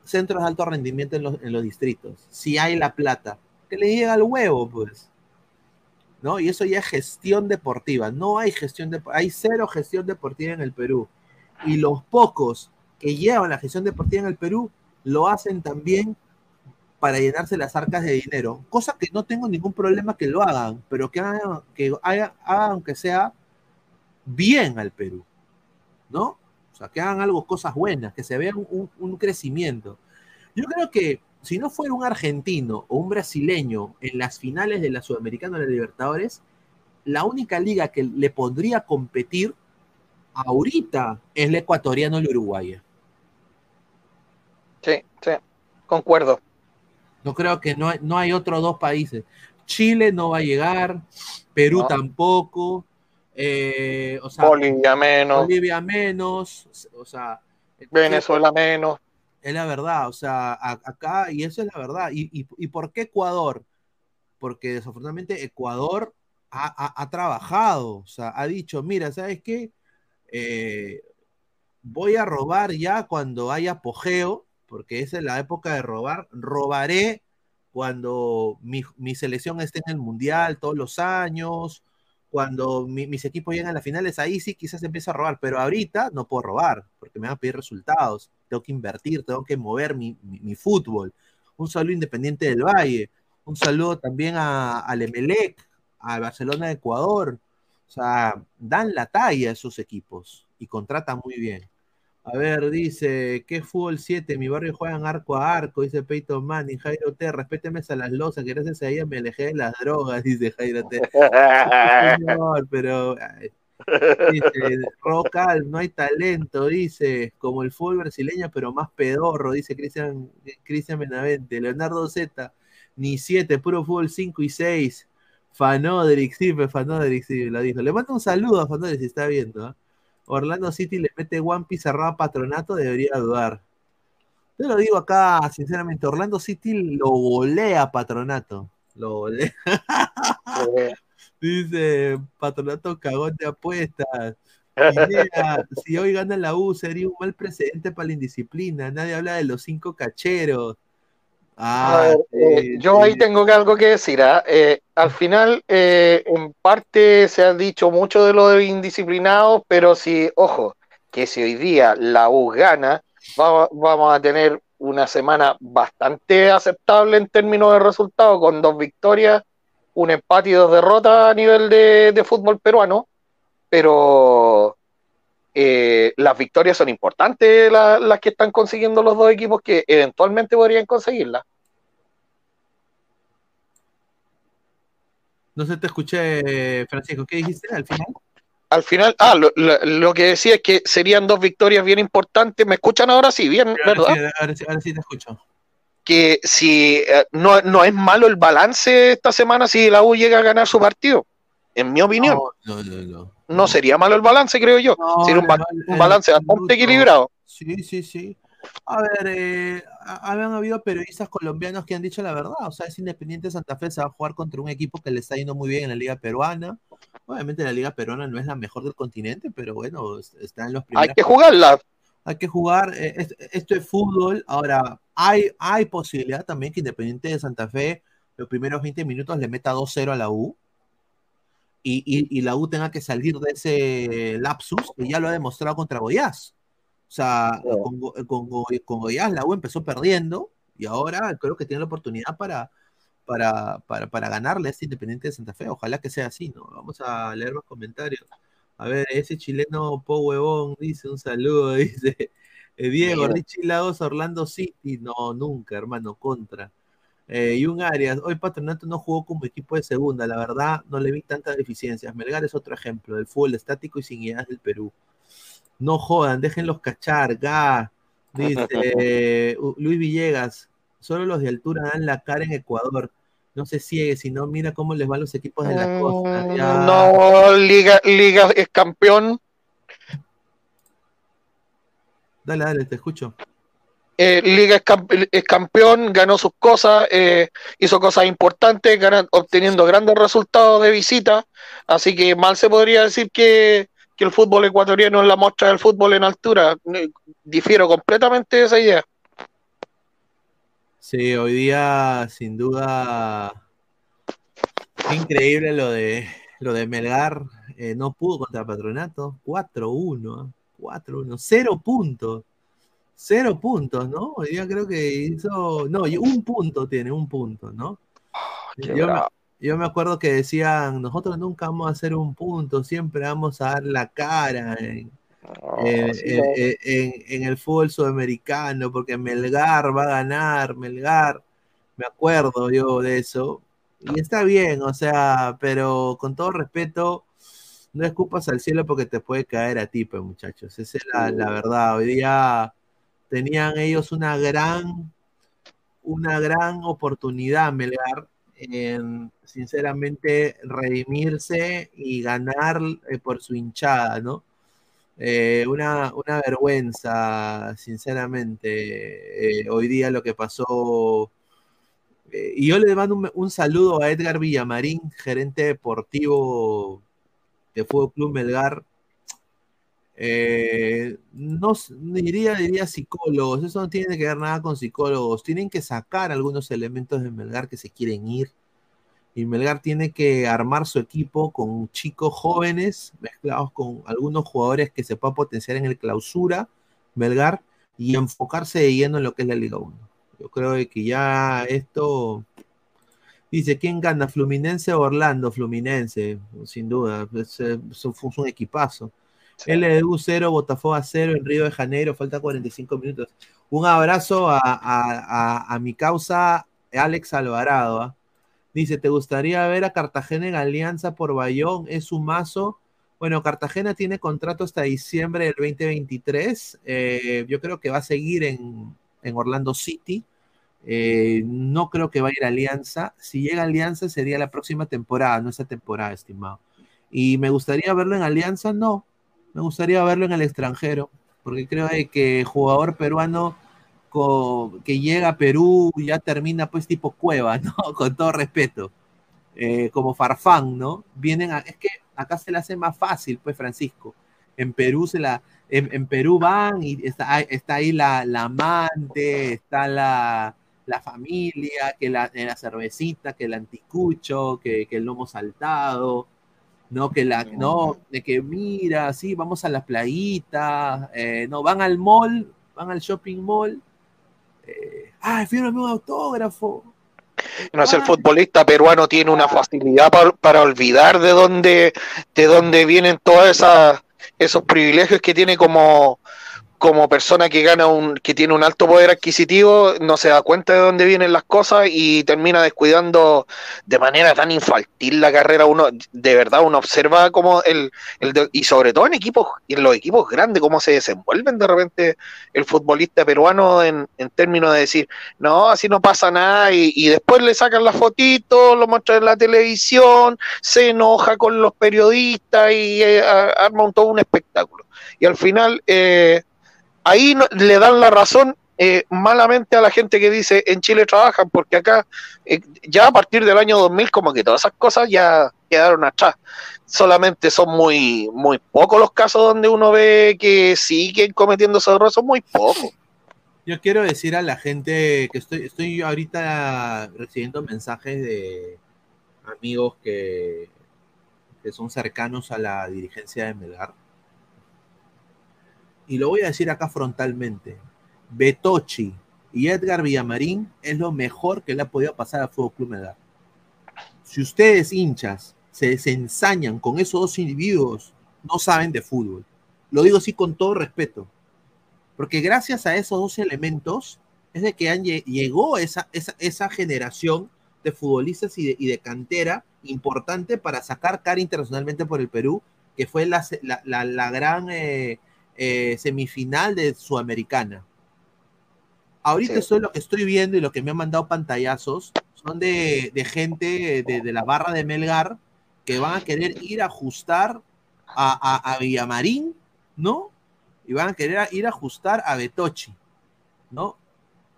centros de alto rendimiento en los, en los distritos? Si hay la plata, que le llega al huevo, pues. ¿No? Y eso ya es gestión deportiva. No hay gestión de, hay cero gestión deportiva en el Perú. Y los pocos que llevan la gestión deportiva en el Perú lo hacen también para llenarse las arcas de dinero, cosa que no tengo ningún problema que lo hagan, pero que hagan, que hagan, aunque sea bien al Perú, ¿no? O sea, que hagan algo, cosas buenas, que se vea un, crecimiento. Yo creo que si no fuera un argentino o un brasileño en las finales de la Sudamericana de la Libertadores, la única liga que le podría competir ahorita es la ecuatoriana o la uruguaya. Sí, sí, concuerdo. No creo que no hay, no hay otros dos países. Chile no va a llegar, Perú tampoco, eh, Bolivia menos. Bolivia menos, o sea, Venezuela menos. Es la verdad, o sea, acá, y eso es la verdad. ¿Y, por qué Ecuador? Porque desafortunadamente Ecuador ha, trabajado, o sea, ha dicho, mira, ¿sabes qué? Eh, voy a robar ya cuando haya apogeo, porque esa es la época de robar, robaré cuando mi, mi selección esté en el Mundial todos los años, cuando mis equipos llegan a las finales, ahí sí quizás empieza a robar, pero ahorita no puedo robar, porque me van a pedir resultados, tengo que invertir, tengo que mover mi, fútbol. Un saludo independiente del Valle, un saludo también a, al Emelec, al Barcelona de Ecuador. O sea, dan la talla a esos equipos y contratan muy bien. A ver, dice, ¿qué fútbol 7? Mi barrio juegan arco a arco, dice Peyton Manning, Jairo T, respéteme a las losas, que gracias a ella me alejé de las drogas, dice Jairo T. señor, pero dice, Rocal, no hay talento, dice, como el fútbol brasileño, pero más pedorro, dice Cristian Cristian Benavente, Leonardo Z, ni 7, puro fútbol 5 y 6. Fanodrix, sí, Fanodrix, sí, lo dijo. Le mando un saludo a Fanodrix si está viendo. ¿eh? Orlando City le mete One Piece a Patronato, debería dudar. Yo lo digo acá, sinceramente, Orlando City lo volea Patronato. Lo volea. Dice, Patronato cagón de apuestas. si hoy gana la U, sería un mal precedente para la indisciplina. Nadie habla de los cinco cacheros. Ah, eh, yo ahí tengo algo que decir. ¿ah? Eh, al final, eh, en parte se ha dicho mucho de lo de indisciplinados, pero si, ojo, que si hoy día la U gana, vamos a tener una semana bastante aceptable en términos de resultados, con dos victorias, un empate y dos derrotas a nivel de, fútbol peruano, pero las victorias son importantes las que están consiguiendo los dos equipos que eventualmente podrían conseguirlas. No sé, te escuché, Francisco. ¿Qué dijiste al final? Al final, ah, lo, que decía es que serían dos victorias bien importantes. ¿Me escuchan ahora sí? Bien, ¿verdad? ahora, sí, te escucho. Que si eh, no, no, es malo el balance esta semana si la U llega a ganar su partido, en mi opinión. No, no, no. No, sería malo el balance, creo yo. sería un, balance bastante equilibrado. Sí, sí, sí. A ver, eh, habían habido periodistas colombianos que han dicho la verdad. O sea, es Independiente Santa Fe, se va a jugar contra un equipo que le está yendo muy bien en la Liga Peruana. Obviamente la Liga Peruana no es la mejor del continente, pero bueno, está en los primeros. Hay que jugarla. Hay que jugar. Eh, esto es fútbol. Ahora, hay, hay posibilidad también que Independiente de Santa Fe los primeros 20 minutos le meta 2-0 a la U. Y, la U tenga que salir de ese lapsus que ya lo ha demostrado contra Goiás. O sea, con, con, con Goiás la U empezó perdiendo y ahora creo que tiene la oportunidad para, para, para, ganarle a este Independiente de Santa Fe. Ojalá que sea así, ¿no? Vamos a leer más comentarios. A ver, ese chileno Po Huevón dice un saludo, dice eh, Diego, Richie Lagos, Orlando City. No, nunca, hermano, contra. Eh, y un Arias, hoy Patronato no jugó como equipo de segunda, la verdad no le vi tantas deficiencias. Melgar es otro ejemplo del fútbol estático y sin ideas del Perú. No jodan, déjenlos cachar, ga. Dice Luis Villegas, solo los de altura dan la cara en Ecuador. No se ciegue, si no, mira cómo les van los equipos de la costa. Mm, no, Liga, Liga es campeón. Dale, dale, te escucho. Eh, Liga es, campeón, ganó sus cosas, eh, hizo cosas importantes, obteniendo grandes resultados de visita. Así que mal se podría decir que, que el fútbol ecuatoriano es la muestra del fútbol en altura. Difiero completamente de esa idea. Sí, hoy día sin duda increíble lo de lo de Melgar, eh, no pudo contra Patronato, 4-1, 4-1, 0 puntos. Cero puntos, ¿no? Hoy día creo que hizo. No, un punto tiene, un punto, ¿no? Ah, yo me acuerdo que decían, nosotros nunca vamos a hacer un punto, siempre vamos a dar la cara en, en, el fútbol sudamericano, porque Melgar va a ganar, Melgar, me acuerdo yo de eso, y está bien, o sea, pero con todo respeto, no escupas al cielo porque te puede caer a ti, pues muchachos, esa es la, la verdad, hoy día tenían ellos una gran, una gran oportunidad, Melgar, en sinceramente redimirse y ganar eh, por su hinchada, ¿no? Eh, una, vergüenza, sinceramente, eh, hoy día lo que pasó. y yo le mando un, saludo a Edgar Villamarín, gerente deportivo de Fútbol Club Melgar. No diría, diría psicólogos, eso no tiene que ver nada con psicólogos, tienen que sacar algunos elementos de Melgar que se quieren ir y Melgar tiene que armar su equipo con chicos jóvenes mezclados con algunos jugadores que se puedan potenciar en el clausura, Melgar, y enfocarse de lleno en lo que es la Liga 1. Yo creo que ya esto... Dice, ¿quién gana? ¿Fluminense o Orlando? Fluminense, sin duda. Es, un equipazo. LDU 0, Botafogo 0 en Río de Janeiro, falta 45 minutos. Un abrazo a, mi causa Alex Alvarado. ¿ah? Dice, ¿te gustaría ver a Cartagena en alianza por Bayón? Es un mazo. Bueno, Cartagena tiene contrato hasta diciembre del 2023. Eh, yo creo que va a seguir en, Orlando City. Eh, no creo que vaya a ir a Alianza. Si llega a Alianza sería la próxima temporada, no esta temporada, estimado. Y me gustaría verlo en Alianza, no. Me gustaría verlo en el extranjero, porque creo que jugador peruano que llega a Perú ya termina pues tipo cueva, ¿no? Con todo respeto. Eh, como Farfán, ¿no? Vienen es que acá se le hace más fácil, pues Francisco. En Perú se la, en, Perú van y está, ahí la, amante, está la, familia, que la, la, cervecita, que el anticucho, que, el lomo saltado, ¿no? Que la, no, de que mira, sí, vamos a la playita, eh, no, van al mall, van al shopping mall, eh, ah, fírmame un autógrafo. No es el futbolista peruano tiene una facilidad para, olvidar de dónde, de dónde vienen todos esos privilegios que tiene como, como persona que gana un, que tiene un alto poder adquisitivo, no se da cuenta de dónde vienen las cosas y termina descuidando de manera tan infantil la carrera. Uno, de verdad, uno observa cómo el, el y sobre todo en equipos, en los equipos grandes, cómo se desenvuelven de repente el futbolista peruano en, en términos de decir, no, así no pasa nada, y, después le sacan la fotito, lo muestran en la televisión, se enoja con los periodistas y eh, arma un, todo un espectáculo. Y al final, eh, ahí le dan la razón eh, malamente a la gente que dice en Chile trabajan, porque acá eh, ya a partir del año 2000 como que todas esas cosas ya quedaron atrás. Solamente son muy muy pocos los casos donde uno ve que siguen cometiendo esos errores, son muy pocos. Yo quiero decir a la gente que estoy, estoy ahorita recibiendo mensajes de amigos que, que son cercanos a la dirigencia de Melgar y lo voy a decir acá frontalmente, Betochi y Edgar Villamarín es lo mejor que le ha podido pasar al Fútbol Club Melgar. Si ustedes hinchas se desensañan con esos dos individuos, no saben de fútbol. Lo digo así con todo respeto. Porque gracias a esos dos elementos es de que han, llegó esa, esa, generación de futbolistas y de, cantera importante para sacar cara internacionalmente por el Perú, que fue la, la, gran eh, eh, semifinal de Sudamericana. Ahorita eso es lo que estoy viendo y lo que me han mandado pantallazos son de, gente de, la barra de Melgar que van a querer ir a ajustar a, Villamarín, ¿no? Y van a querer ir a ajustar a Betochi, ¿no?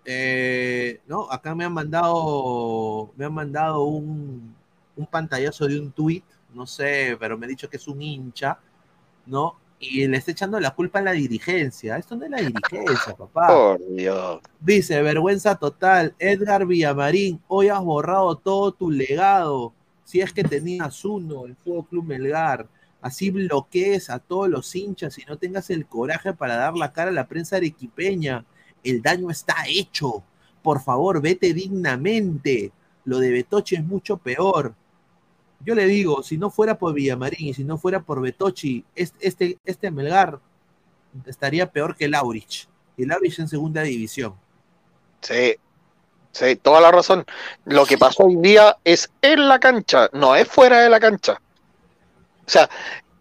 Eh, ¿no? Acá me han mandado, me han mandado un, un pantallazo de un tweet, no sé, pero me ha dicho que es un hincha, ¿no? Y le está echando la culpa a la dirigencia. Esto no es la dirigencia, papá. Por Dios. Dice, vergüenza total, Edgar Villamarín, hoy has borrado todo tu legado. Si es que tenías uno, el Fuego Club Melgar. Así bloquees a todos los hinchas y no tengas el coraje para dar la cara a la prensa arequipeña. El daño está hecho. Por favor, vete dignamente. Lo de Betoche es mucho peor. Yo le digo, si no fuera por Villamarín y si no fuera por Betochi, este, este Melgar estaría peor que Laurich. Y Laurich en segunda división. Sí, sí, toda la razón. Lo que pasó hoy día es en la cancha, no es fuera de la cancha. O sea,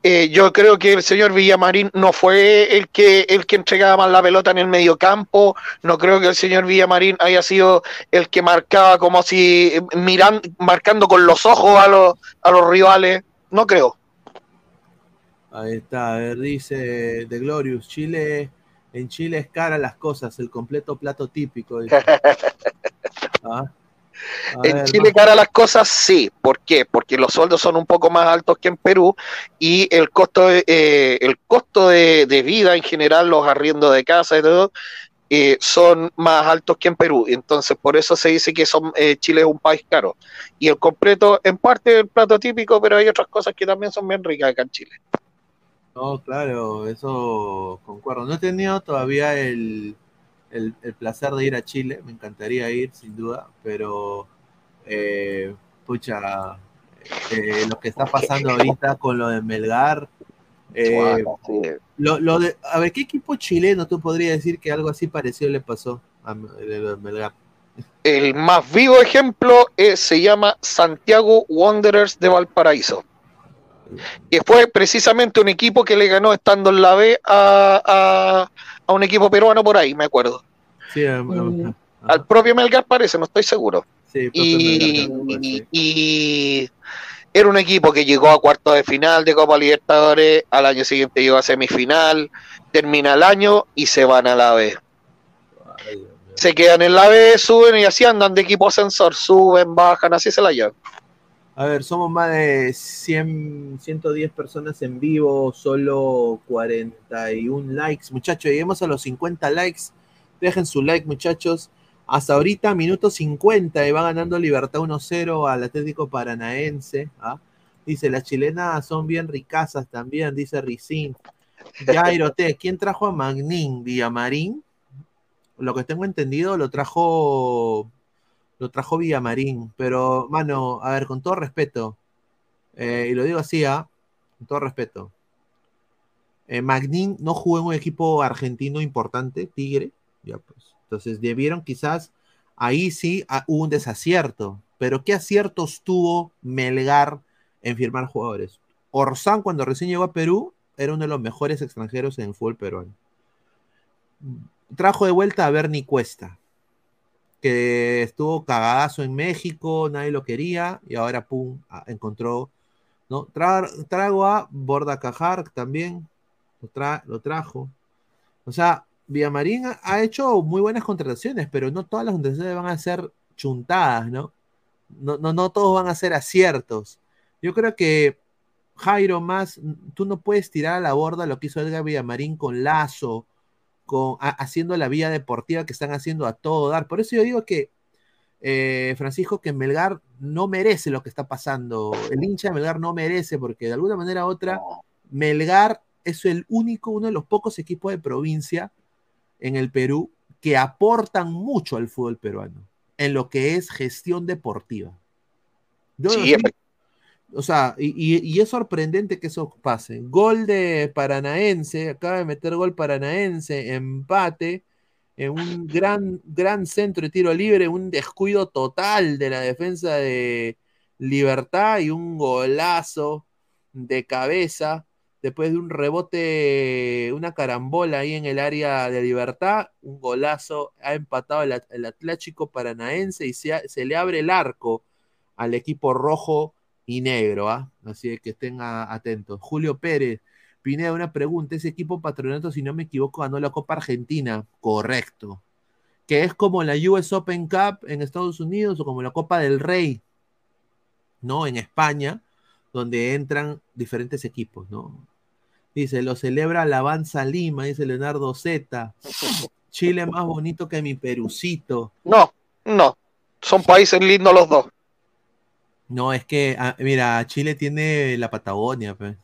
eh, yo creo que el señor Villamarín no fue el que el que entregaba más la pelota en el medio campo. No creo que el señor Villamarín haya sido el que marcaba como si mirando, marcando con los ojos a los, a los rivales. No creo. Ahí está, a ver, dice The Glorious, Chile, en Chile es cara las cosas, el completo plato típico. ¿Ah? En Chile cara las cosas, sí. ¿Por qué? Porque los sueldos son un poco más altos que en Perú y el costo de, eh, el costo de, vida en general, los arriendos de casa y todo, eh, son más altos que en Perú. Entonces, por eso se dice que son, eh, Chile es un país caro. Y el completo, en parte, el plato típico, pero hay otras cosas que también son bien ricas acá en Chile. No, claro, eso concuerdo. No he tenido todavía el, el, placer de ir a Chile, me encantaría ir, sin duda, pero, eh, pucha, eh, lo que está pasando ahorita con lo de Melgar. Eh, lo, de, a ver, ¿qué equipo chileno tú podrías decir que algo así parecido le pasó a lo de Melgar? El más vivo ejemplo se llama Santiago Wanderers de Valparaíso que fue precisamente un equipo que le ganó estando en la B a, a, un equipo peruano por ahí, me acuerdo. Sí, al propio Melgar parece, no estoy seguro. y, y, era un equipo que llegó a cuarto de final de Copa Libertadores, al año siguiente llegó a semifinal, termina el año y se van a la B. se quedan en la B, suben y así andan de equipo ascensor, suben, bajan, así se la llevan. A ver, somos más de 100, 110 personas en vivo, solo 41 likes. Muchachos, lleguemos a los 50 likes. Dejen su like, muchachos. Hasta ahorita, minuto 50, y va ganando Libertad 1-0 al Atlético Paranaense. ¿ah? Dice, las chilenas son bien ricasas también, dice Ricín. Jairo T, ¿quién trajo a Magnín? Villamarín. Lo que tengo entendido, lo trajo lo trajo Villamarín. Pero, mano, a ver, con todo respeto, eh, y lo digo así, ¿ah? con todo respeto. Eh, Magnin no jugó en un equipo argentino importante, Tigre. Ya pues. Entonces debieron quizás, ahí sí ah, hubo un desacierto. Pero ¿qué aciertos tuvo Melgar en firmar jugadores? Orsán, cuando recién llegó a Perú, era uno de los mejores extranjeros en el fútbol peruano. Trajo de vuelta a Bernie Cuesta que estuvo cagadazo en México, nadie lo quería, y ahora, pum, encontró, ¿no? trago a Borda Cajar también, lo, trajo. O sea, Villamarín ha, hecho muy buenas contrataciones, pero no todas las contrataciones van a ser chuntadas, ¿no? No, no, no todos van a ser aciertos. Yo creo que Jairo más, tú no puedes tirar a la borda lo que hizo Edgar Villamarín con Lazo, haciendo la vía deportiva que están haciendo a todo dar. Por eso yo digo que, eh, Francisco, que Melgar no merece lo que está pasando. El hincha de Melgar no merece, porque de alguna manera u otra, Melgar es el único, uno de los pocos equipos de provincia en el Perú que aportan mucho al fútbol peruano en lo que es gestión deportiva. sí, o sea, y, es sorprendente que eso pase. Gol de Paranaense, acaba de meter gol Paranaense, empate, en un gran, gran centro de tiro libre, un descuido total de la defensa de Libertad y un golazo de cabeza después de un rebote, una carambola ahí en el área de Libertad, un golazo, ha empatado el, Atlético Paranaense y se, se le abre el arco al equipo rojo y negro, ¿ah? Así que estén atentos. Julio Pérez, Pineda, una pregunta. Ese equipo patronato, si no me equivoco, ganó la Copa Argentina. Correcto. Que es como la US Open Cup en Estados Unidos o como la Copa del Rey, ¿no? En España, donde entran diferentes equipos, ¿no? Dice, lo celebra Alabanza Lima, dice Leonardo Z. Chile más bonito que mi Perucito. No, no. Son países lindos los dos. No, es que, ah, mira, Chile tiene la Patagonia, pues.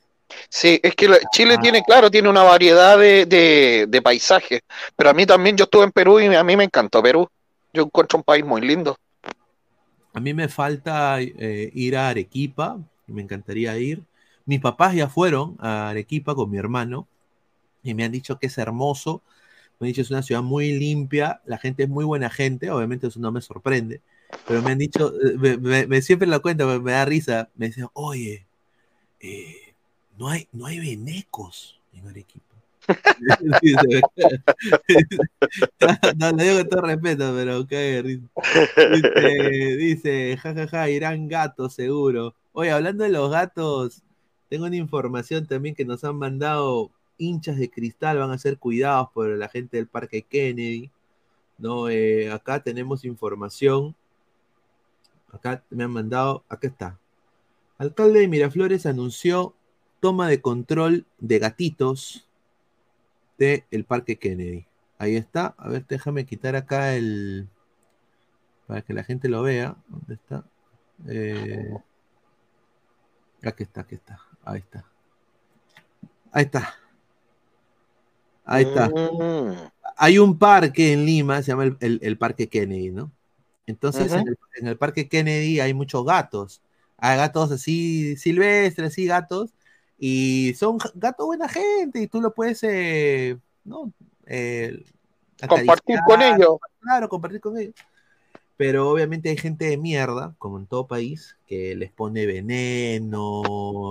Sí, es que Chile ah. tiene, claro, tiene una variedad de, paisajes, pero a mí también, yo estuve en Perú y a mí me encantó Perú. Yo encuentro un país muy lindo. A mí me falta eh, ir a Arequipa, me encantaría ir. Mis papás ya fueron a Arequipa con mi hermano y me han dicho que es hermoso. Me han dicho es una ciudad muy limpia, la gente es muy buena gente, obviamente eso no me sorprende, pero me han dicho, eh, me, siempre la cuenta, me, da risa, me dicen, oye, eh, no, hay, no hay venecos en Arequipa. no, lo digo con todo respeto, pero qué risa. Dice, dice, jajaja, irán gatos seguro. Oye, hablando de los gatos, tengo una información también que nos han mandado hinchas de cristal, van a ser cuidados por la gente del Parque Kennedy. ¿no? Eh, acá tenemos información. Acá me han mandado, acá está. Alcalde de Miraflores anunció toma de control de gatitos del el Parque Kennedy. Ahí está. A ver, déjame quitar acá el. Para que la gente lo vea. ¿Dónde está? Eh, aquí está, aquí está. Ahí está. Ahí está. Ahí está. Mm. Hay un parque en Lima, se llama el, Parque Kennedy, ¿no? Entonces, en, el, Parque Kennedy hay muchos gatos. Hay gatos así silvestres, así gatos. Y son gatos buena gente y tú lo puedes, eh, ¿no? Eh, compartir con ellos. Claro, compartir con ellos. Pero obviamente hay gente de mierda, como en todo país, que les pone veneno,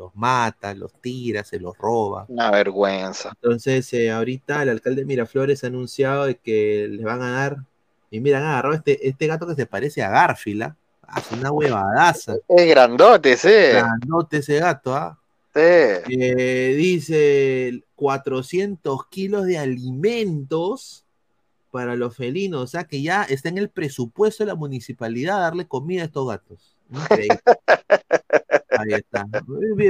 los mata, los tira, se los roba. Una vergüenza. Entonces, eh, ahorita el alcalde de Miraflores ha anunciado de que les van a dar, y mira, han agarrado este, este gato que se parece a Garfila, ¿ah? hace una huevadaza. Es grandote, sí. Grandote ese gato, ¿ah? Sí. Eh, dice 400 kilos de alimentos para los felinos, o sea que ya está en el presupuesto de la municipalidad darle comida a estos gatos. Ahí está.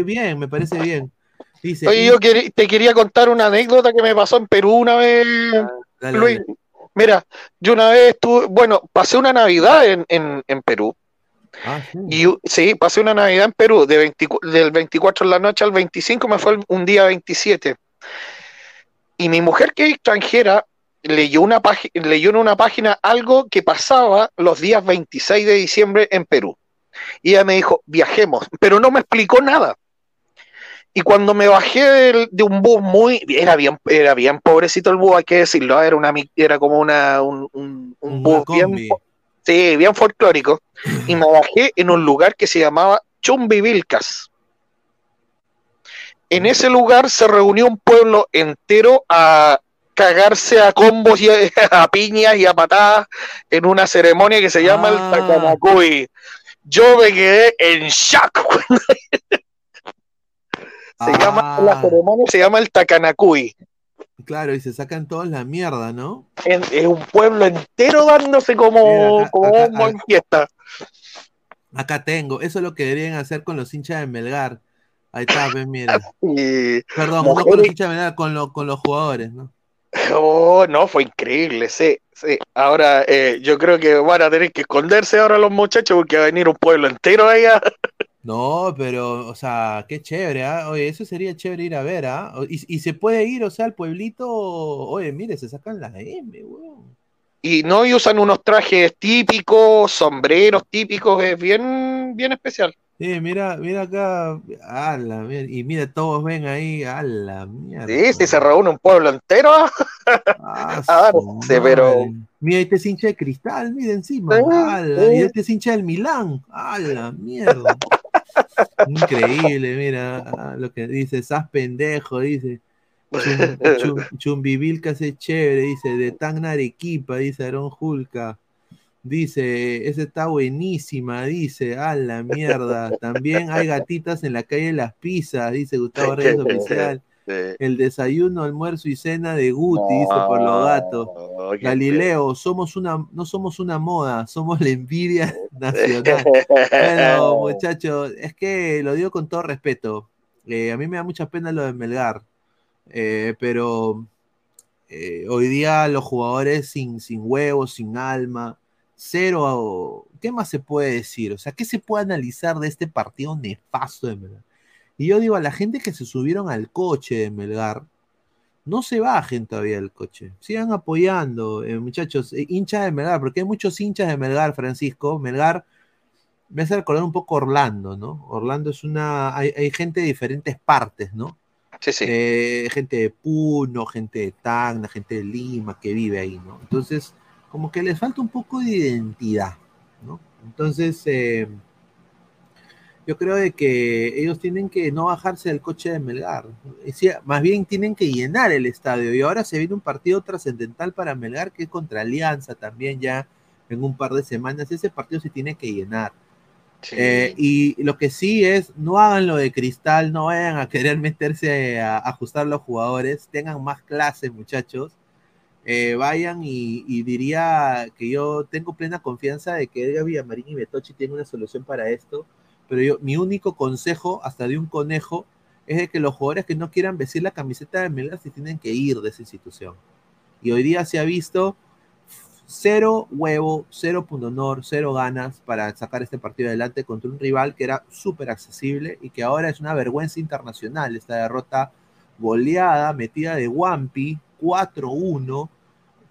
Bien, me parece bien. Dice, Oye, yo te quería contar una anécdota que me pasó en Perú una vez, ah, Luis. Mira, yo una vez estuve, bueno, pasé una Navidad en, en, Perú. Ah, sí. Y sí, pasé una Navidad en Perú, de del 24 de la noche al 25, me fue un día 27. Y mi mujer, que es extranjera, leyó, una leyó en una página algo que pasaba los días 26 de diciembre en Perú. Y ella me dijo, viajemos, pero no me explicó nada. Y cuando me bajé de, un bus muy, era bien, era bien pobrecito el bus, hay que decirlo, era una era como una, un, un, bus bien, sí, bien folclórico, y me bajé en un lugar que se llamaba Chumbivilcas. En ese lugar se reunió un pueblo entero a cagarse a combos y a, piñas y a patadas en una ceremonia que se llama el ah. Tacanacuy yo me quedé en shock. se llama, la ah. ceremonia se llama el Takanakui. Claro, y se sacan todos la mierda, ¿no? Es, un pueblo entero dándose como, como acá, fiesta. Acá tengo, eso es lo que deberían hacer con los hinchas de Melgar. Ahí está, ven, mira. Perdón, no con los hinchas de Melgar, con, con los jugadores, ¿no? Oh, no, fue increíble, sí, sí. Ahora eh, yo creo que van a tener que esconderse ahora los muchachos porque va a venir un pueblo entero allá. No, pero, o sea, qué chévere, ¿ah? Oye, eso sería chévere ir a ver, ¿ah? Y, se puede ir, o sea, al pueblito, oye, mire, se sacan las M, weón. Y no, y usan unos trajes típicos, sombreros típicos, es bien, bien especial. Sí, mira, mira acá, a la y mira, todos ven ahí, a la mierda. Sí, sí, se reúne un pueblo entero. Ah, ah sí, pero. Mira, este es hincha de cristal, mira encima. y este es hincha del Milán. A la mierda. Increíble, mira ah, lo que dice, estás pendejo, dice. Chumbivilca se chévere, dice, de Tan Arequipa, dice Aaron Julca. Dice, esa está buenísima, dice, a la mierda. También hay gatitas en la calle Las Pizzas, dice Gustavo Reyes Oficial. El desayuno, almuerzo y cena de Guti, dice por los gatos. Galileo, somos una, no somos una moda, somos la envidia nacional. bueno, muchachos, es que lo digo con todo respeto. Eh, a mí me da mucha pena lo de Melgar, eh, pero eh, hoy día los jugadores sin, sin huevos, sin alma, cero, ¿qué más se puede decir? O sea, ¿qué se puede analizar de este partido nefasto de Melgar? Y yo digo a la gente que se subieron al coche de Melgar, no se bajen todavía del coche, sigan apoyando, eh, muchachos, eh, hinchas de Melgar, porque hay muchos hinchas de Melgar, Francisco, Melgar me hace recordar un poco Orlando, ¿no? Orlando es una, hay, gente de diferentes partes, ¿no? Sí, sí. Eh, gente de Puno, gente de Tacna, gente de Lima que vive ahí, ¿no? Entonces, como que les falta un poco de identidad, ¿no? Entonces, yo creo de que ellos tienen que no bajarse del coche de Melgar, más bien tienen que llenar el estadio. Y ahora se viene un partido trascendental para Melgar que es contra Alianza también ya en un par de semanas, ese partido se tiene que llenar. Eh, y lo que sí es, no hagan lo de cristal, no vayan a querer meterse a, ajustar los jugadores, tengan más clase, muchachos. Eh, vayan y, diría que yo tengo plena confianza de que Edgar Villamarín y Betochi tienen una solución para esto, pero yo, mi único consejo, hasta de un conejo, es de que los jugadores que no quieran vestir la camiseta de Melgar se tienen que ir de esa institución. Y hoy día se ha visto cero huevo, cero punto honor, cero ganas para sacar este partido adelante contra un rival que era súper accesible y que ahora es una vergüenza internacional. Esta derrota goleada, metida de Wampi, 4-1,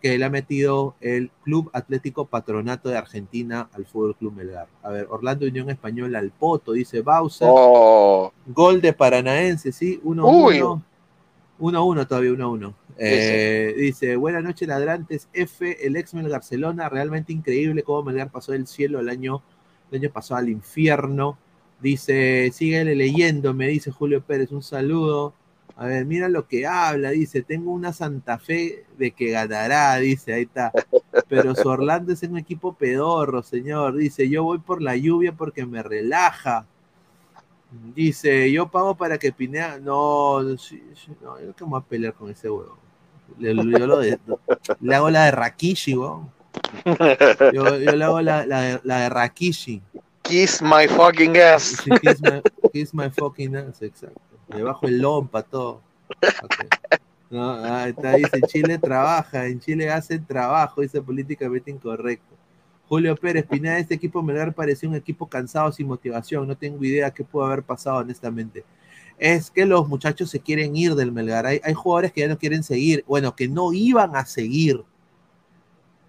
que le ha metido el Club Atlético Patronato de Argentina al Fútbol Club Melgar. A ver, Orlando Unión Española al Poto, dice Bowser. Oh. Gol de Paranaense, sí, 1-1. 1-1 todavía, 1-1. Eh, dice, buenas noches ladrantes, F, el ex Melgar Barcelona, realmente increíble cómo Melgar pasó del cielo el año, el año pasado al infierno. Dice, síguele leyendo, me dice Julio Pérez, un saludo. A ver, mira lo que habla, dice, tengo una Santa Fe de que ganará, dice, ahí está. Pero su Orlando es un equipo pedorro, señor. Dice, yo voy por la lluvia porque me relaja. Dice, yo pago para que Pinea. No, no, yo que voy a pelear con ese huevo. Le, le hago la de Rakishi, weón. Yo, yo, le hago la, la, la, de Rakishi. Kiss my fucking ass. kiss, my, kiss, my, fucking ass, exacto. Le bajo el lompa, todo. Ahí está, dice, Chile trabaja, en Chile hacen trabajo, dice políticamente incorrecto. Julio Pérez, Pineda, este equipo Melgar parecía un equipo cansado sin motivación. No tengo idea qué pudo haber pasado, honestamente. Es que los muchachos se quieren ir del Melgar. Hay, jugadores que ya no quieren seguir, bueno, que no iban a seguir,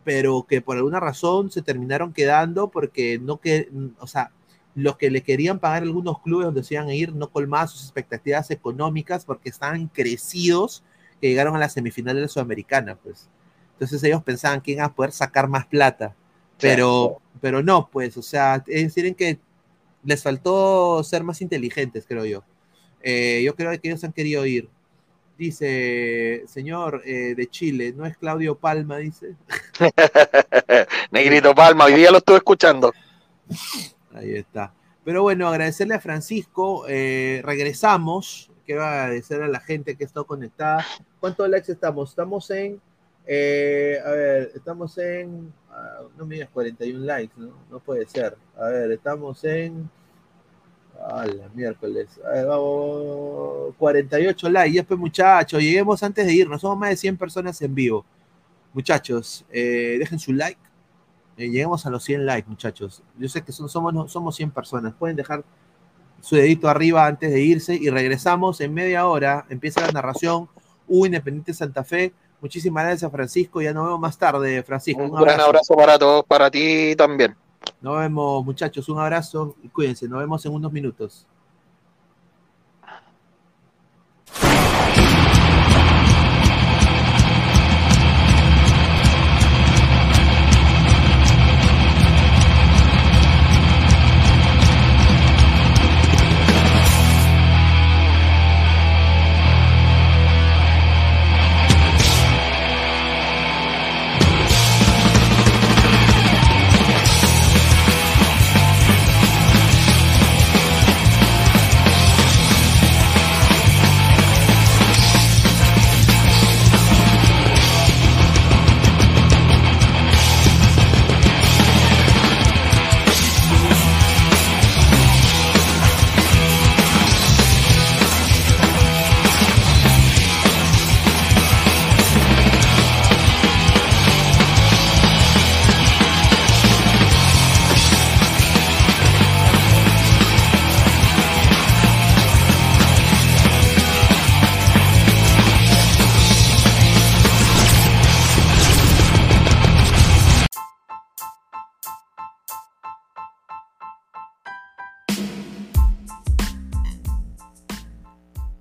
pero que por alguna razón se terminaron quedando porque no que, o sea, los que le querían pagar algunos clubes donde se iban a ir no colmaban sus expectativas económicas porque estaban crecidos que llegaron a la semifinal de la Sudamericana, pues. Entonces ellos pensaban que iban a poder sacar más plata pero, pero no, pues, o sea, es decir, que les faltó ser más inteligentes, creo yo. Eh, yo creo que ellos han querido ir. Dice, señor eh, de Chile, ¿no es Claudio Palma? Dice. Negrito Palma, hoy día lo estuve escuchando. Ahí está. Pero bueno, agradecerle a Francisco. Eh, regresamos. Quiero agradecer a la gente que estado conectada. ¿Cuántos likes estamos? Estamos en eh, a ver, estamos en. Ah, no me digas 41 likes, ¿no? No puede ser. A ver, estamos en. A la miércoles. A ver, vamos. 48 likes. Y después, muchachos, lleguemos antes de irnos. Somos más de 100 personas en vivo. Muchachos, eh, dejen su like. Eh, lleguemos a los 100 likes, muchachos. Yo sé que son, somos, somos 100 personas. Pueden dejar su dedito arriba antes de irse y regresamos en media hora. Empieza la narración. U Independiente Santa Fe Muchísimas gracias, Francisco. Ya nos vemos más tarde, Francisco. Un, gran abrazo para todos, para ti también. Nos vemos, muchachos. Un abrazo y cuídense. Nos vemos en unos minutos.